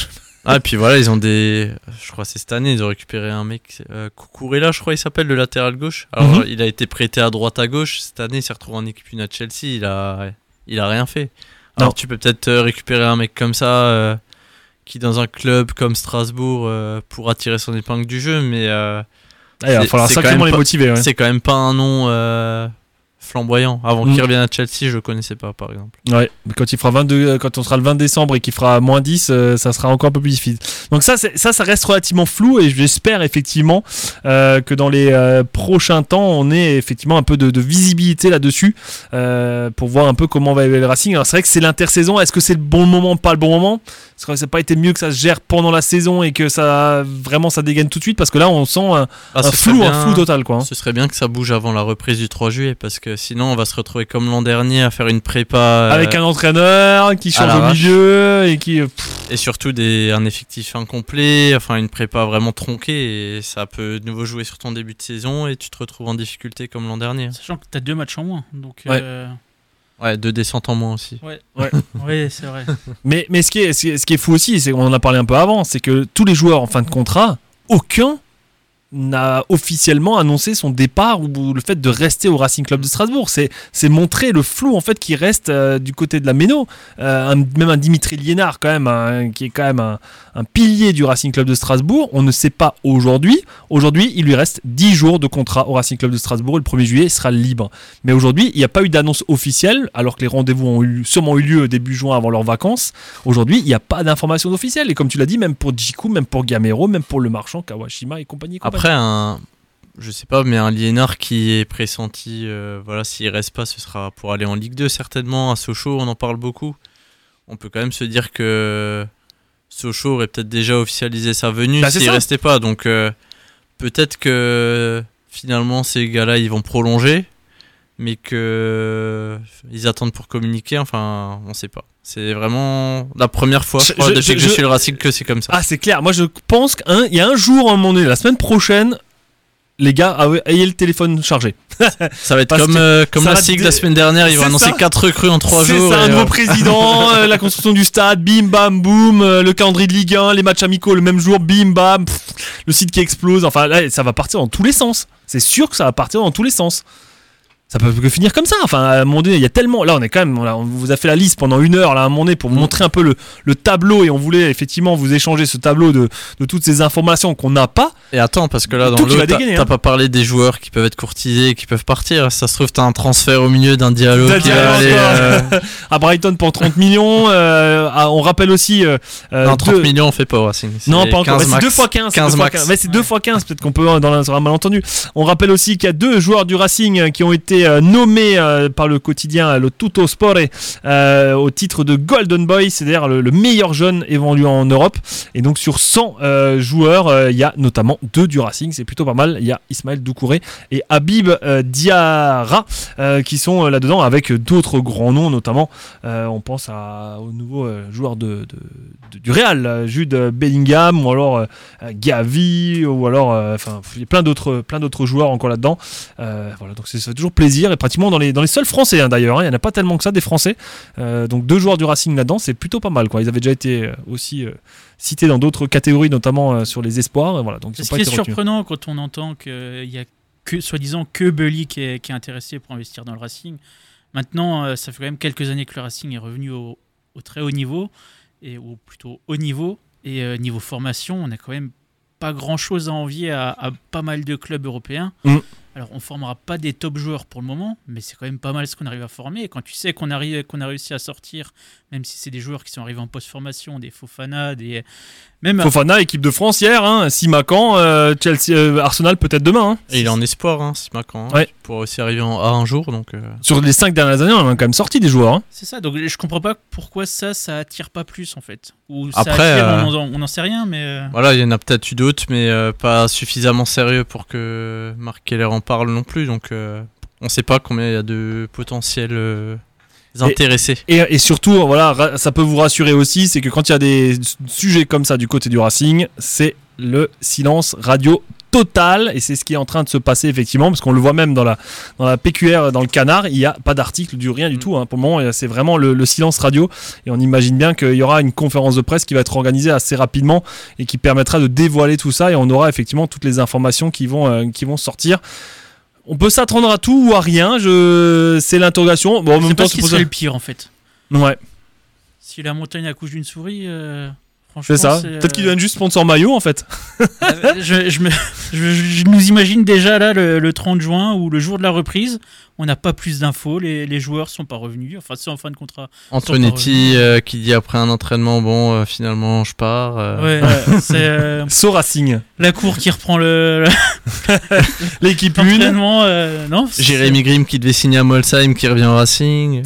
Ah, et puis voilà, ils ont des. Je crois que c'est cette année, ils ont récupéré un mec. Euh, Kukurela, je crois, il s'appelle, le latéral gauche. Alors, Mhm. il a été prêté à droite à gauche. Cette année, il s'est retrouvé en équipe une à Chelsea. Il a, il a rien fait. Alors, Non. tu peux peut-être euh, récupérer un mec comme ça, euh, qui dans un club comme Strasbourg euh, pourra tirer son épingle du jeu, mais Ah, il va C'est- falloir sacrément même les pas- motiver. ouais. c'est quand même pas un nom flamboyant. Avant qu'il revienne à Chelsea, je connaissais pas, par exemple. Ouais, mais quand il fera 22, euh, quand on sera le 20 décembre et qu'il fera moins 10, euh, ça sera encore un peu plus difficile. Donc ça, ça, ça reste relativement flou et j'espère effectivement euh, que dans les euh, prochains temps, on ait effectivement un peu de, de visibilité là-dessus pour voir un peu comment va évoluer le Racing. Alors c'est vrai que c'est l'intersaison. Est-ce que c'est le bon moment, pas le bon moment? Est-ce que ça n'a pas été mieux que ça se gère pendant la saison et que ça vraiment ça dégaine tout de suite? Parce que là, on sent un, Ah, un flou, un flou total, quoi. hein. Ce serait bien que ça bouge avant la reprise du 3 juillet parce que sinon on va se retrouver comme l'an dernier à faire une prépa euh, Avec un entraîneur qui change au milieu et qui. euh, pff, et surtout des, un effectif incomplet, enfin une prépa vraiment tronquée et ça peut de nouveau jouer sur ton début de saison et tu te retrouves en difficulté comme l'an dernier. Sachant que tu as deux matchs en moins. Donc, Ouais. euh, Ouais, deux descentes en moins aussi. ouais. Ouais. Ouais, c'est vrai. Mais, mais ce, qui est, ce, qui est, ce qui est fou aussi, c'est qu'on en a parlé un peu avant, c'est que tous les joueurs en fin de contrat, aucun n'a officiellement annoncé son départ ou le fait de rester au Racing Club de Strasbourg. C'est, montrer le flou en fait qui reste euh, du côté de la Méno. Euh, même un Dimitri Liénard quand même, hein, qui est quand même un, un pilier du Racing Club de Strasbourg. On ne sait pas aujourd'hui. Aujourd'hui, il lui reste 10 jours de contrat au Racing Club de Strasbourg. Le 1er juillet, il sera libre. Mais aujourd'hui, il n'y a pas eu d'annonce officielle, alors que les rendez-vous ont sûrement eu lieu début juin avant leurs vacances. Aujourd'hui, il n'y a pas d'information officielle. Et comme tu l'as dit, même pour Jiku, même pour Gamero, même pour le marchand, Kawashima et compagnie. et compagnie. Après un je sais pas mais un Liénard qui est pressenti euh, voilà s'il reste pas ce sera pour aller en Ligue 2 certainement à Sochaux on en parle beaucoup. On peut quand même se dire que Sochaux aurait peut-être déjà officialisé sa venue Bah, s'il ça. restait pas donc euh, peut-être que finalement ces gars-là ils vont prolonger mais que ils attendent pour communiquer enfin on sait pas. C'est vraiment la première fois je Je- crois, je- depuis je- que je, je- suis le Racing que c'est comme ça. Ah, c'est clair. Moi, je pense qu'il y a un jour, à un moment donné, la semaine prochaine, les gars, ah ayez le téléphone chargé. Ça va être Parce comme, euh, comme la SIG la semaine dernière, ils vont C'est annoncer ça. 4 recrues en 3 C'est jours. ça, un nouveau euh, président, euh, la construction du stade, bim bam boum, le calendrier de Ligue 1, les matchs amicaux le même jour, bim bam, pff, le site qui explose. Enfin là, ça va partir dans tous les sens. C'est sûr que ça va partir dans tous les sens. Ça peut que finir comme ça. Enfin, à un moment donné, il y a tellement. Là, on est quand même. On, vous a fait la liste pendant une heure, là, à un moment donné, pour vous montrer un peu le, le tableau. Et on voulait effectivement vous échanger ce tableau de, de toutes ces informations qu'on n'a pas. Et attends, parce que là, dans l'autre, t'as hein. pas parlé des joueurs qui peuvent être courtisés et qui peuvent partir. Ça se trouve, t'as un transfert au milieu d'un dialogue qui va aller. euh, à Brighton pour 30 millions. euh, à- on rappelle aussi. euh, non, 30 deux- millions, on fait pas au Racing. Non, pas encore. 15 Ouais, c'est max. 2 fois 15. 15 2 fois max. 15. Ouais, c'est 2 fois 15. Peut-être qu'on peut, dans un, malentendu. On rappelle aussi qu'il y a deux joueurs du Racing qui ont été euh, nommé euh, par le quotidien le Tutto Sport euh, au titre de Golden Boy, c'est-à-dire le, le meilleur jeune évolué en Europe. Et donc sur 100 euh, joueurs, euh, il y a notamment deux du Racing, c'est plutôt pas mal. Il y a Ismaël Doucouré et Habib euh, Diarra euh, qui sont euh, là-dedans avec d'autres grands noms, notamment euh, on pense à, au nouveau euh, joueur du Real, euh, Jude Bellingham, ou alors euh, euh, Gavi, ou alors euh, enfin plein d'autres plein d'autres joueurs encore là-dedans. Euh, voilà, donc c'est toujours plaisir et pratiquement dans les dans les seuls Français hein, d'ailleurs. hein, il n'y en a pas tellement que ça des Français. Euh, donc deux joueurs du Racing là-dedans, c'est plutôt pas mal. Quoi. Ils avaient déjà été euh, aussi euh, cités dans d'autres catégories, notamment euh, sur les espoirs. voilà, donc ce pas qui est été retenus. surprenant quand on entend qu'il y a que, soi-disant, que Bully qui est, qui est intéressé pour investir dans le Racing. Maintenant, ça fait quand même quelques années que le Racing est revenu au, au très haut niveau, et, ou plutôt haut niveau. Et niveau formation, on n'a quand même pas grand-chose à envier à, à pas mal de clubs européens. Mm. Alors, on formera pas des top joueurs pour le moment, mais c'est quand même pas mal ce qu'on arrive à former. Et quand tu sais qu'on arrive, qu'on a réussi à sortir, même si c'est des joueurs qui sont arrivés en post-formation, des Fofana, des même Fofana, équipe de France hier, hein, Simacan, euh, Chelsea, euh, Arsenal peut-être demain. hein. Et il est en espoir, hein, Simacan. Hein, Ouais. pourrait aussi arriver en A un jour. Donc, euh, Sur les cinq dernières années, on a quand même sorti des joueurs. hein. C'est ça, donc je comprends pas pourquoi ça, ça attire pas plus en fait. Ou ça Après, attire, euh, on en- on n'en sait rien, mais. Voilà, il y en a peut-être eu d'autres, mais euh, pas suffisamment sérieux pour que Marc Keller en parle non plus. Donc, euh, on sait pas combien il y a de potentiels euh, intéressés. Et, et surtout, voilà, ça peut vous rassurer aussi, c'est que quand il y a des sujets comme ça du côté du Racing, c'est le silence radio total et c'est ce qui est en train de se passer effectivement parce qu'on le voit même dans la, dans la PQR dans le canard il n'y a pas d'article du rien du tout hein. pour le moment c'est vraiment le, le silence radio et on imagine bien qu'il y aura une conférence de presse qui va être organisée assez rapidement et qui permettra de dévoiler tout ça et on aura effectivement toutes les informations qui vont, euh, qui vont sortir on peut s'attendre à tout ou à rien je... c'est l'interrogation bon en je sais même pas temps ce se qui pose- serait le pire en fait. ouais Si la montagne accouche d'une souris, euh. C'est ça. Peut-être qu'ils euh, deviennent juste sponsor maillot en fait. euh, je, je me- je- je nous imagine déjà là le, le 30 juin ou le jour de la reprise. On n'a pas plus d'infos, les, les joueurs sont pas revenus. Enfin, c'est en fin de contrat. Antonetti euh, qui dit après un entraînement, bon, euh, finalement, je pars. euh, Ouais, c'est euh, So Racing. la cour qui reprend le, L'équipe 1. l'entraînement. euh, non, Jérémy Grimm qui devait signer à Molsheim qui revient au Racing.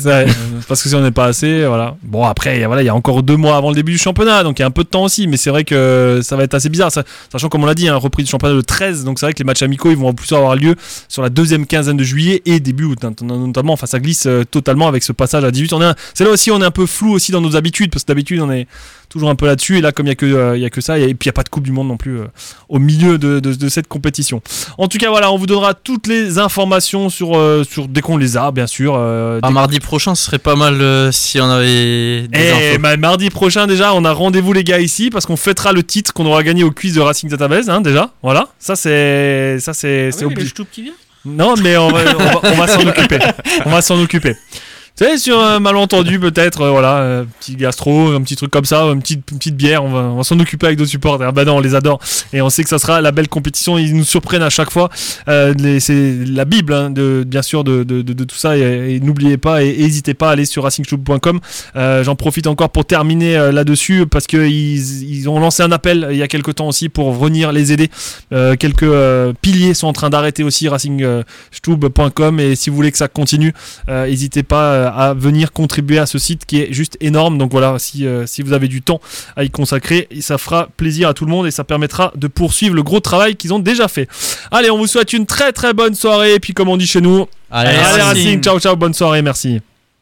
parce que si on n'est pas assez, voilà. Bon après, voilà, il y a encore deux mois avant le début du championnat, donc il y a un peu de temps aussi, mais c'est vrai que ça va être assez bizarre, ça- sachant comme on l'a dit, un repris du championnat le 13, donc c'est vrai que les matchs amicaux ils vont en plus avoir lieu sur la deuxième quinzaine de juillet et début hein, notamment. Enfin, ça glisse euh, totalement avec ce passage à 18. On est, c'est là aussi on est un peu flou aussi dans nos habitudes, parce que d'habitude on est toujours un peu là-dessus, et là comme il y a que euh, il y a que ça, et puis il y a pas de Coupe du Monde non plus euh, au milieu de, de- de cette compétition. En tout cas, voilà, on vous donnera toutes les informations sur euh, sur dès qu'on les a, bien sûr. euh, Ah, mardi prochain, ce serait pas mal euh, si on avait des et infos. bah, mardi prochain déjà, on a rendez-vous les gars ici parce qu'on fêtera le titre qu'on aura gagné au quiz de Racing Database hein, déjà. Voilà, ça c'est ça c'est Ah c'est oui, obligé. qui vient? Non, mais on va, s'en occuper. On va s'en occuper. Sais, sur un malentendu peut-être, euh, voilà, euh, petit gastro, un petit truc comme ça, une petite, petite bière, on va, s'en occuper avec nos supporters. Bah non, on les adore et on sait que ça sera la belle compétition. Ils nous surprennent à chaque fois. Euh, c'est la bible, hein, bien sûr, de, tout ça. Et, n'oubliez pas et n'hésitez pas à aller sur racingclub.com. Euh, J'en profite encore pour terminer là-dessus parce que ils, ils ont lancé un appel il y a quelques temps aussi pour venir les aider. Quelques piliers sont en train d'arrêter aussi racingstube.com et si vous voulez que ça continue, n'hésitez pas à venir contribuer à ce site qui est juste énorme. Donc voilà, si, euh, si vous avez du temps à y consacrer, ça fera plaisir à tout le monde et ça permettra de poursuivre le gros travail qu'ils ont déjà fait. Allez, on vous souhaite une très très bonne soirée et puis comme on dit chez nous, Allez, allez. Racing, ciao ciao, bonne soirée, merci.